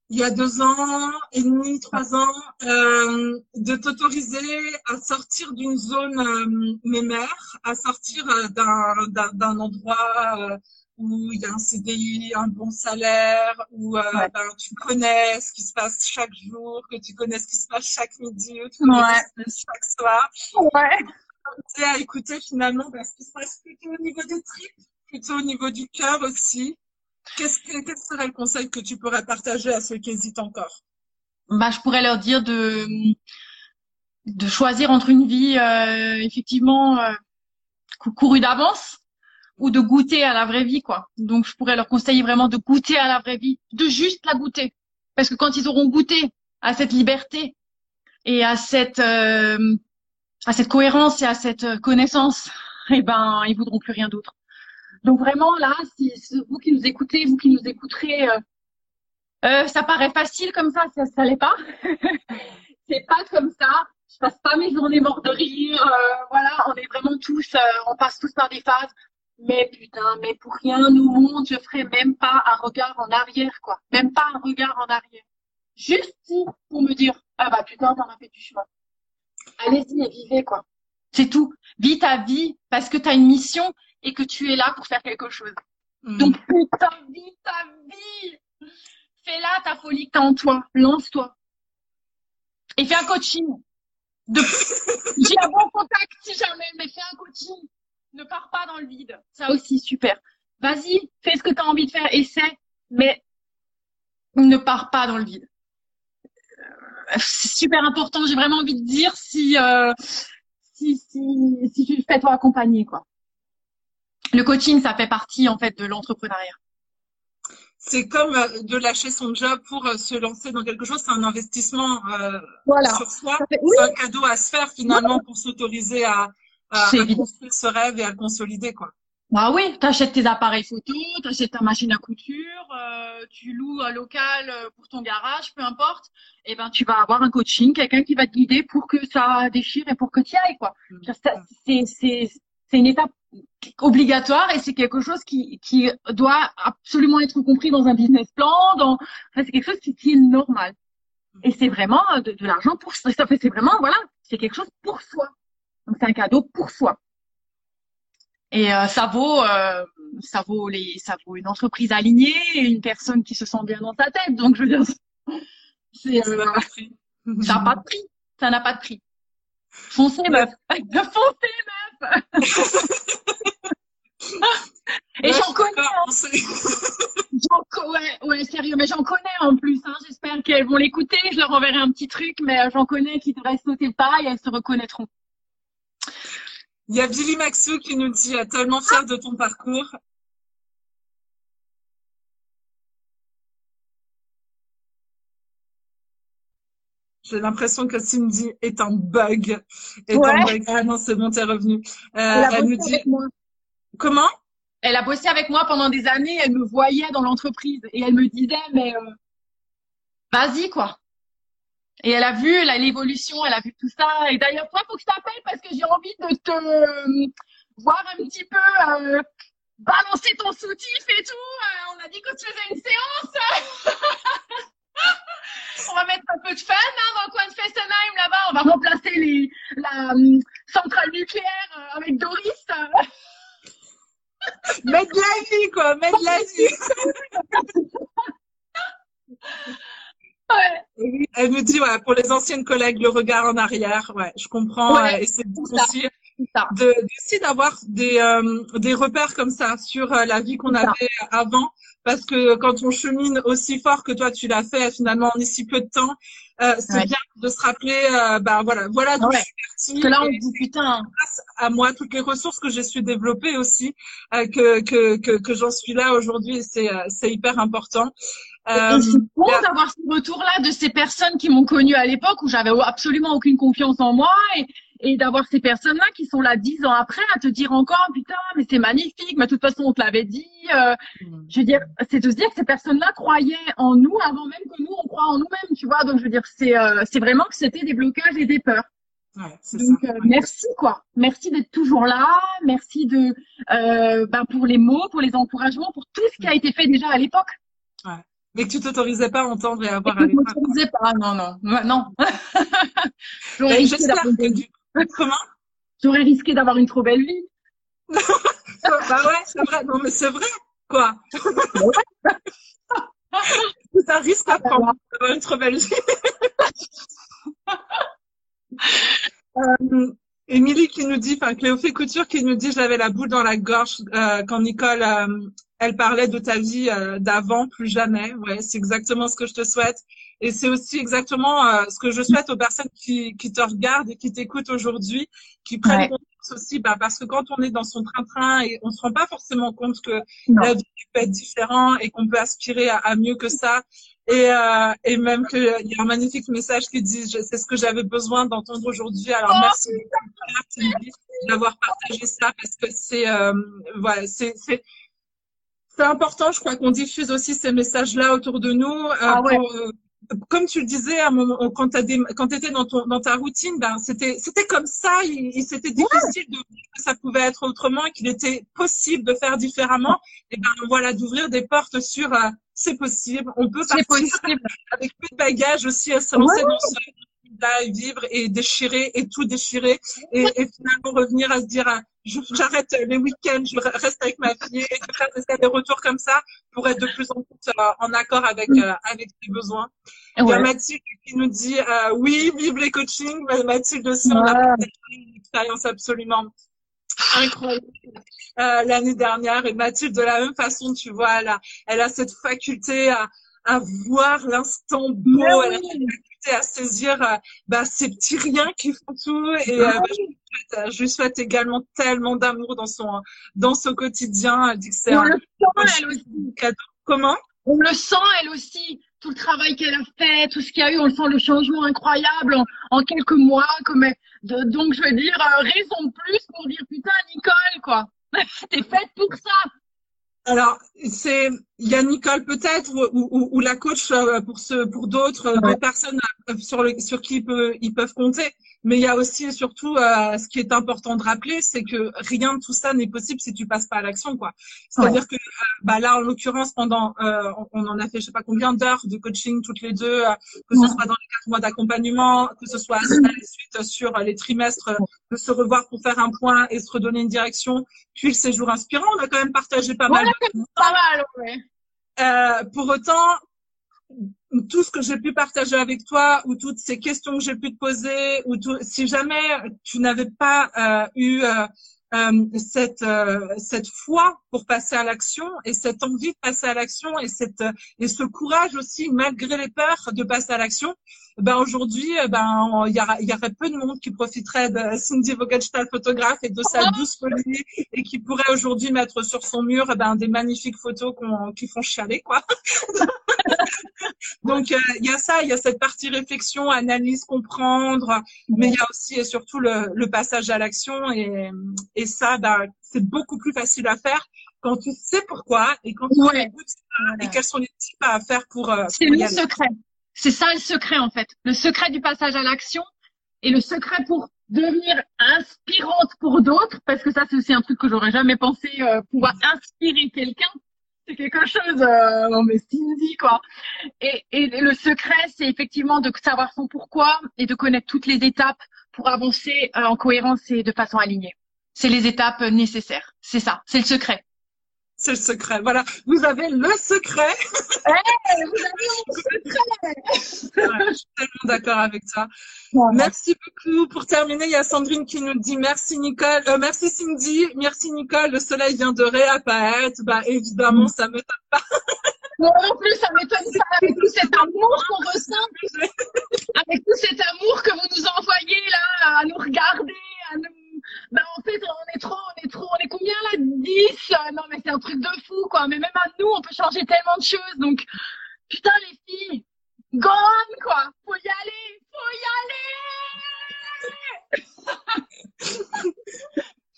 il y a deux ans et demi, trois ans, euh, de t'autoriser à sortir d'une zone euh, mémère, à sortir euh, d'un, endroit euh, où il y a un CDI, un bon salaire, où euh, Ouais. ben, tu connais ce qui se passe chaque jour, que tu connais ce qui se passe chaque midi, ou tu connais Ouais. ce qui se passe chaque soir. Ouais. À écouter finalement ben, ce qui se passe plutôt au niveau des tripes, plutôt au niveau du cœur aussi. Qu'est-ce que, quel serait le conseil que tu pourrais partager à ceux qui hésitent encore? Bah, je pourrais leur dire de de choisir entre une vie euh, effectivement euh, cou- courue d'avance ou de goûter à la vraie vie quoi. Donc je pourrais leur conseiller vraiment de goûter à la vraie vie, de juste la goûter parce que quand ils auront goûté à cette liberté et à cette euh, à cette cohérence et à cette connaissance, eh ben ils voudront plus rien d'autre. Donc vraiment là, si vous qui nous écoutez, vous qui nous écouterez, euh, euh, ça paraît facile comme ça, ça, ça l'est pas. c'est pas comme ça. Je passe pas mes journées mortes de rire. euh, voilà, on est vraiment tous, on passe tous par des phases. Mais putain, mais pour rien au monde, je ferai même pas un regard en arrière, quoi. Même pas un regard en arrière. Juste pour me dire, ah bah putain, t'en as fait du chemin. Allez-y et vivez, quoi. C'est tout. Vis ta vie parce que t'as une mission et que tu es là pour faire quelque chose. Mm. Donc, putain, vis ta vie. Fais-la ta folie que t'as en toi. Lance-toi. Et fais un coaching. De... J'ai un bon contact si jamais, mais fais un coaching. Ne pars pas dans le vide. Ça aussi, super. Vas-y, fais ce que t'as envie de faire, essaie, mais ne pars pas dans le vide. Euh, C'est super important. J'ai vraiment envie de dire si, euh, si, si, si tu fais toi accompagner, quoi. Le coaching, ça fait partie, en fait, de l'entrepreneuriat. C'est comme euh, de lâcher son job pour euh, se lancer dans quelque chose, c'est un investissement euh, Voilà. sur soi. Ça fait- oui, C'est un cadeau à se faire finalement pour s'autoriser à, à, construire ce rêve et à le consolider, quoi. Bah oui, t'achètes tes appareils photo, t'achètes ta machine à couture, euh, tu loues un local pour ton garage, peu importe. Et ben tu vas avoir un coaching, quelqu'un qui va te guider pour que ça déchire et pour que tu y ailles quoi. Mm. C'est c'est une étape obligatoire et c'est quelque chose qui qui doit absolument être compris dans un business plan, dans enfin, c'est quelque chose qui, qui est normal. Et c'est vraiment euh, de, de l'argent pour ça fait c'est vraiment voilà, c'est quelque chose pour soi. Donc c'est un cadeau pour soi. Et euh, ça vaut, euh, ça vaut les, ça vaut une entreprise alignée une personne qui se sent bien dans sa tête. Donc je veux dire, c'est, Ça euh, n'a pas de prix. ça n'a pas de prix. Ça n'a pas de prix. Foncez meuf, foncez meuf. Et j'en connais, co- ouais, ouais, sérieux, mais j'en connais en plus. Hein. J'espère qu'elles vont l'écouter. Je leur enverrai un petit truc, mais euh, j'en connais qui devraient sauter pas et elles se reconnaîtront. Il y a Billy Maxou qui nous dit euh, tellement fier de ton parcours. J'ai l'impression que Cindy est un bug. Est un bug. Ah non, c'est bon, t'es revenu. Euh, Elle nous bossé dit avec moi. comment? Elle a bossé avec moi pendant des années. Elle me voyait dans l'entreprise et elle me disait, mais euh, vas-y quoi. Et elle a vu l'évolution, elle a vu tout ça. Et d'ailleurs, toi, faut que je t'appelle parce que j'ai envie de te euh, voir un petit peu euh, balancer ton soutif et tout. Euh, on a dit que tu faisais une séance. on va mettre un peu de fun hein, dans le coin de Fessenheim là-bas. On va remplacer les, la centrale nucléaire avec Doris. Mettre de la vie, quoi. Mettre de la vie. Ouais. Elle me dit, ouais, pour les anciennes collègues, le regard en arrière, ouais, je comprends. et c'est aussi de, aussi d'avoir des, euh, des repères comme ça sur euh, la vie qu'on avait avant, parce que quand on chemine aussi fort que toi tu l'as fait finalement en si peu de temps, euh, c'est bien de se rappeler, euh, bah voilà, voilà d'où je suis partie. Que là on dit putain. Grâce à moi, toutes les ressources que j'ai su développer aussi, euh, que que que, que j'en suis là aujourd'hui, c'est c'est hyper important. Euh, c'est bon d'avoir ce retour-là de ces personnes qui m'ont connue à l'époque où j'avais absolument aucune confiance en moi et, et d'avoir ces personnes-là qui sont là dix ans après à te dire encore putain mais c'est magnifique mais de toute façon on te l'avait dit euh, mm. je veux dire c'est de se dire que ces personnes-là croyaient en nous avant même que nous on croit en nous-mêmes tu vois. Donc je veux dire c'est euh, c'est vraiment que c'était des blocages et des peurs. Ouais, donc euh, merci quoi. Merci d'être toujours là. Merci de euh, ben, pour les mots pour les encouragements pour tout ce qui a été fait déjà à l'époque. Ouais. Mais que tu t'autorisais pas à entendre et à voir à l'époque. Je t'autorisais pas, non, non, non. Une... Comment? J'aurais risqué d'avoir une trop belle vie. bah ouais, c'est vrai. Non, mais c'est vrai, quoi. Ça risque à prendre d'avoir une trop belle vie. euh, Émilie qui nous dit, enfin Cléophée Couture qui nous dit, j'avais la boule dans la gorge euh, quand Nicole, euh, elle parlait de ta vie d'avant, plus jamais. Ouais, c'est exactement ce que je te souhaite. Et c'est aussi exactement euh, ce que je souhaite aux personnes qui, qui te regardent et qui t'écoutent aujourd'hui, qui prennent conscience aussi, bah, parce que quand on est dans son train-train et on se rend pas forcément compte que la vie peut être différente et qu'on peut aspirer à, à, mieux que ça. Et, euh, et même qu'il y a un magnifique message qui dit, c'est ce que j'avais besoin d'entendre aujourd'hui. Alors oh, merci d'avoir partagé ça parce que c'est, euh, voilà, c'est, c'est, c'est important, je crois qu'on diffuse aussi ces messages-là autour de nous. Euh, ah ouais. pour, euh, comme tu le disais, à un moment, quand tu étais dans, ton, dans ta routine, ben, c'était, c'était comme ça. Il, c'était difficile de dire que ça pouvait être autrement, qu'il était possible de faire différemment. Et ben voilà, d'ouvrir des portes sur euh, c'est possible. On peut partir possible. avec peu de bagages aussi à se lancer dans ce et vivre et déchirer et tout déchirer et, et finalement revenir à se dire ah, j'arrête les week-ends, je reste avec ma fille et de faire des retours comme ça pour être de plus en plus euh, en accord avec euh, avec ses besoins. Il y a Mathilde qui nous dit euh, oui, vive les coachings. Mathilde aussi, on a une expérience absolument incroyable euh, l'année dernière. Et Mathilde de la même façon, tu vois, elle a, elle a cette faculté à, à voir l'instant beau, à saisir euh, bah, ces petits riens qui font tout et euh, bah, je, lui souhaite, également tellement d'amour dans son dans son quotidien. Elle dit que c'est un, cadeau. Comment? On le sent elle aussi tout le travail qu'elle a fait, tout ce qu'il y a eu, on sent le changement incroyable en, quelques mois. Comme, de, donc, je veux dire, euh, raison de plus pour dire putain, Nicole, quoi. T'es faite pour ça. Alors, c'est il y a Nicole peut-être ou, ou, ou, la coach euh, pour ce pour d'autres euh, personnes sur le sur qui ils peuvent, ils peuvent compter. Mais il y a aussi et surtout euh, ce qui est important de rappeler, c'est que rien de tout ça n'est possible si tu passes pas à l'action, quoi. C'est-à-dire que euh, bah là, en l'occurrence, pendant euh, on en a fait je sais pas combien d'heures de coaching toutes les deux, que ce soit dans les quatre mois d'accompagnement, que ce soit à la suite sur les trimestres, de se revoir pour faire un point et se redonner une direction. Puis le séjour inspirant, on a quand même partagé pas mal. De pas mal, ouais. Euh, pour autant, tout ce que j'ai pu partager avec toi ou toutes ces questions que j'ai pu te poser ou si jamais tu n'avais pas euh, eu euh, euh, cette cette foi pour passer à l'action et cette envie de passer à l'action et cette et ce courage aussi malgré les peurs de passer à l'action ben aujourd'hui ben il y, y aurait peu de monde qui profiterait de Cindy Vogelstahl photographe et de sa douce folie et qui pourrait aujourd'hui mettre sur son mur ben des magnifiques photos qui font chialer quoi Donc, euh, il y a ça, il y a cette partie réflexion, analyse, comprendre, mais il y a aussi et surtout le, le passage à l'action. Et, et ça, bah, c'est beaucoup plus facile à faire quand tu sais pourquoi et quand tu écoutes et quels sont les petits pas à faire pour. Euh, c'est le secret. C'est ça le secret en fait. Le secret du passage à l'action et le secret pour devenir inspirante pour d'autres, parce que ça c'est aussi un truc que j'aurais jamais pensé euh, pouvoir inspirer quelqu'un. C'est quelque chose, euh, non mais Cindy quoi. Et, et le secret, c'est effectivement de savoir son pourquoi et de connaître toutes les étapes pour avancer euh, en cohérence et de façon alignée. C'est les étapes nécessaires. C'est ça, c'est le secret. C'est le secret. Voilà, vous avez le secret. Hey, vous avez le secret. je suis tellement d'accord avec toi. merci beaucoup. Pour terminer, il y a Sandrine qui nous dit merci Nicole, euh, merci Cindy, merci Nicole. Le soleil vient de réapparaître. Bah évidemment, ça me tape pas. Non, en plus, ça m'étonne pas avec tout cet amour qu'on ressent, avec tout cet amour que vous nous envoyez là, à nous regarder, à nous ben en fait on est trop, on est trop, on est combien là 10 Non mais c'est un truc de fou quoi. Mais même à nous on peut changer tellement de choses. Donc putain les filles, go on quoi. Faut y aller, faut y aller.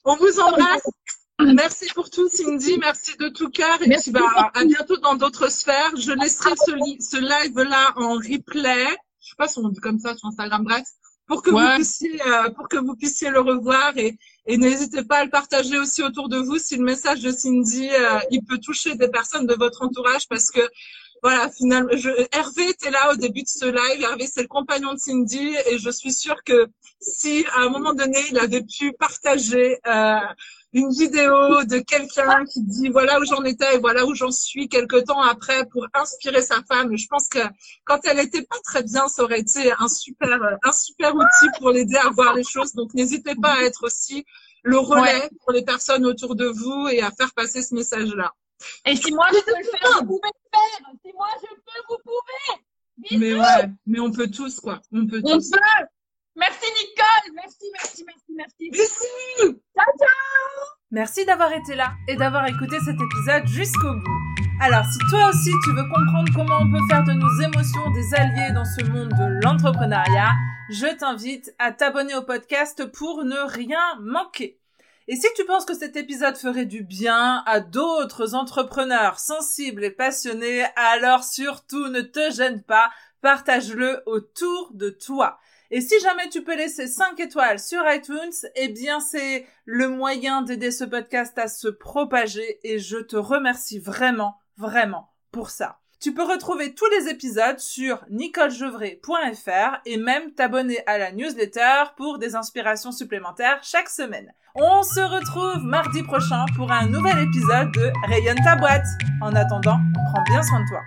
on vous embrasse. Merci pour tout, Cindy. Merci de tout cœur. Et puis, bah, à bientôt dans d'autres sphères. Je laisserai ce, ce live-là en replay. Je sais pas si on dit comme ça sur Instagram. Bref, pour que vous puissiez euh, pour que vous puissiez le revoir et, et n'hésitez pas à le partager aussi autour de vous. Si le message de Cindy euh, il peut toucher des personnes de votre entourage parce que voilà finalement je, Hervé était là au début de ce live. Hervé c'est le compagnon de Cindy. Et je suis sûre que si à un moment donné il avait pu partager euh, une vidéo de quelqu'un qui dit voilà où j'en étais et voilà où j'en suis quelques temps après pour inspirer sa femme. Je pense que quand elle était pas très bien, ça aurait été un super, un super outil pour l'aider à voir les choses. Donc n'hésitez pas à être aussi le relais pour les personnes autour de vous et à faire passer ce message-là. Et si moi je peux le faire, vous pouvez le faire. Si moi je peux, vous pouvez. Mais ouais, mais on peut tous quoi. On peut tous. On peut. Merci Nicole. Merci, merci, merci, merci. Merci. Ciao, ciao. Merci d'avoir été là et d'avoir écouté cet épisode jusqu'au bout. Alors, si toi aussi tu veux comprendre comment on peut faire de nos émotions des alliés dans ce monde de l'entrepreneuriat, je t'invite à t'abonner au podcast pour ne rien manquer. Et si tu penses que cet épisode ferait du bien à d'autres entrepreneurs sensibles et passionnés, alors surtout ne te gêne pas, partage-le autour de toi. Et si jamais tu peux laisser 5 étoiles sur iTunes, eh bien c'est le moyen d'aider ce podcast à se propager et je te remercie vraiment, vraiment pour ça. Tu peux retrouver tous les épisodes sur nicolejevray.fr et même t'abonner à la newsletter pour des inspirations supplémentaires chaque semaine. On se retrouve mardi prochain pour un nouvel épisode de Rayonne ta boîte. En attendant, prends bien soin de toi.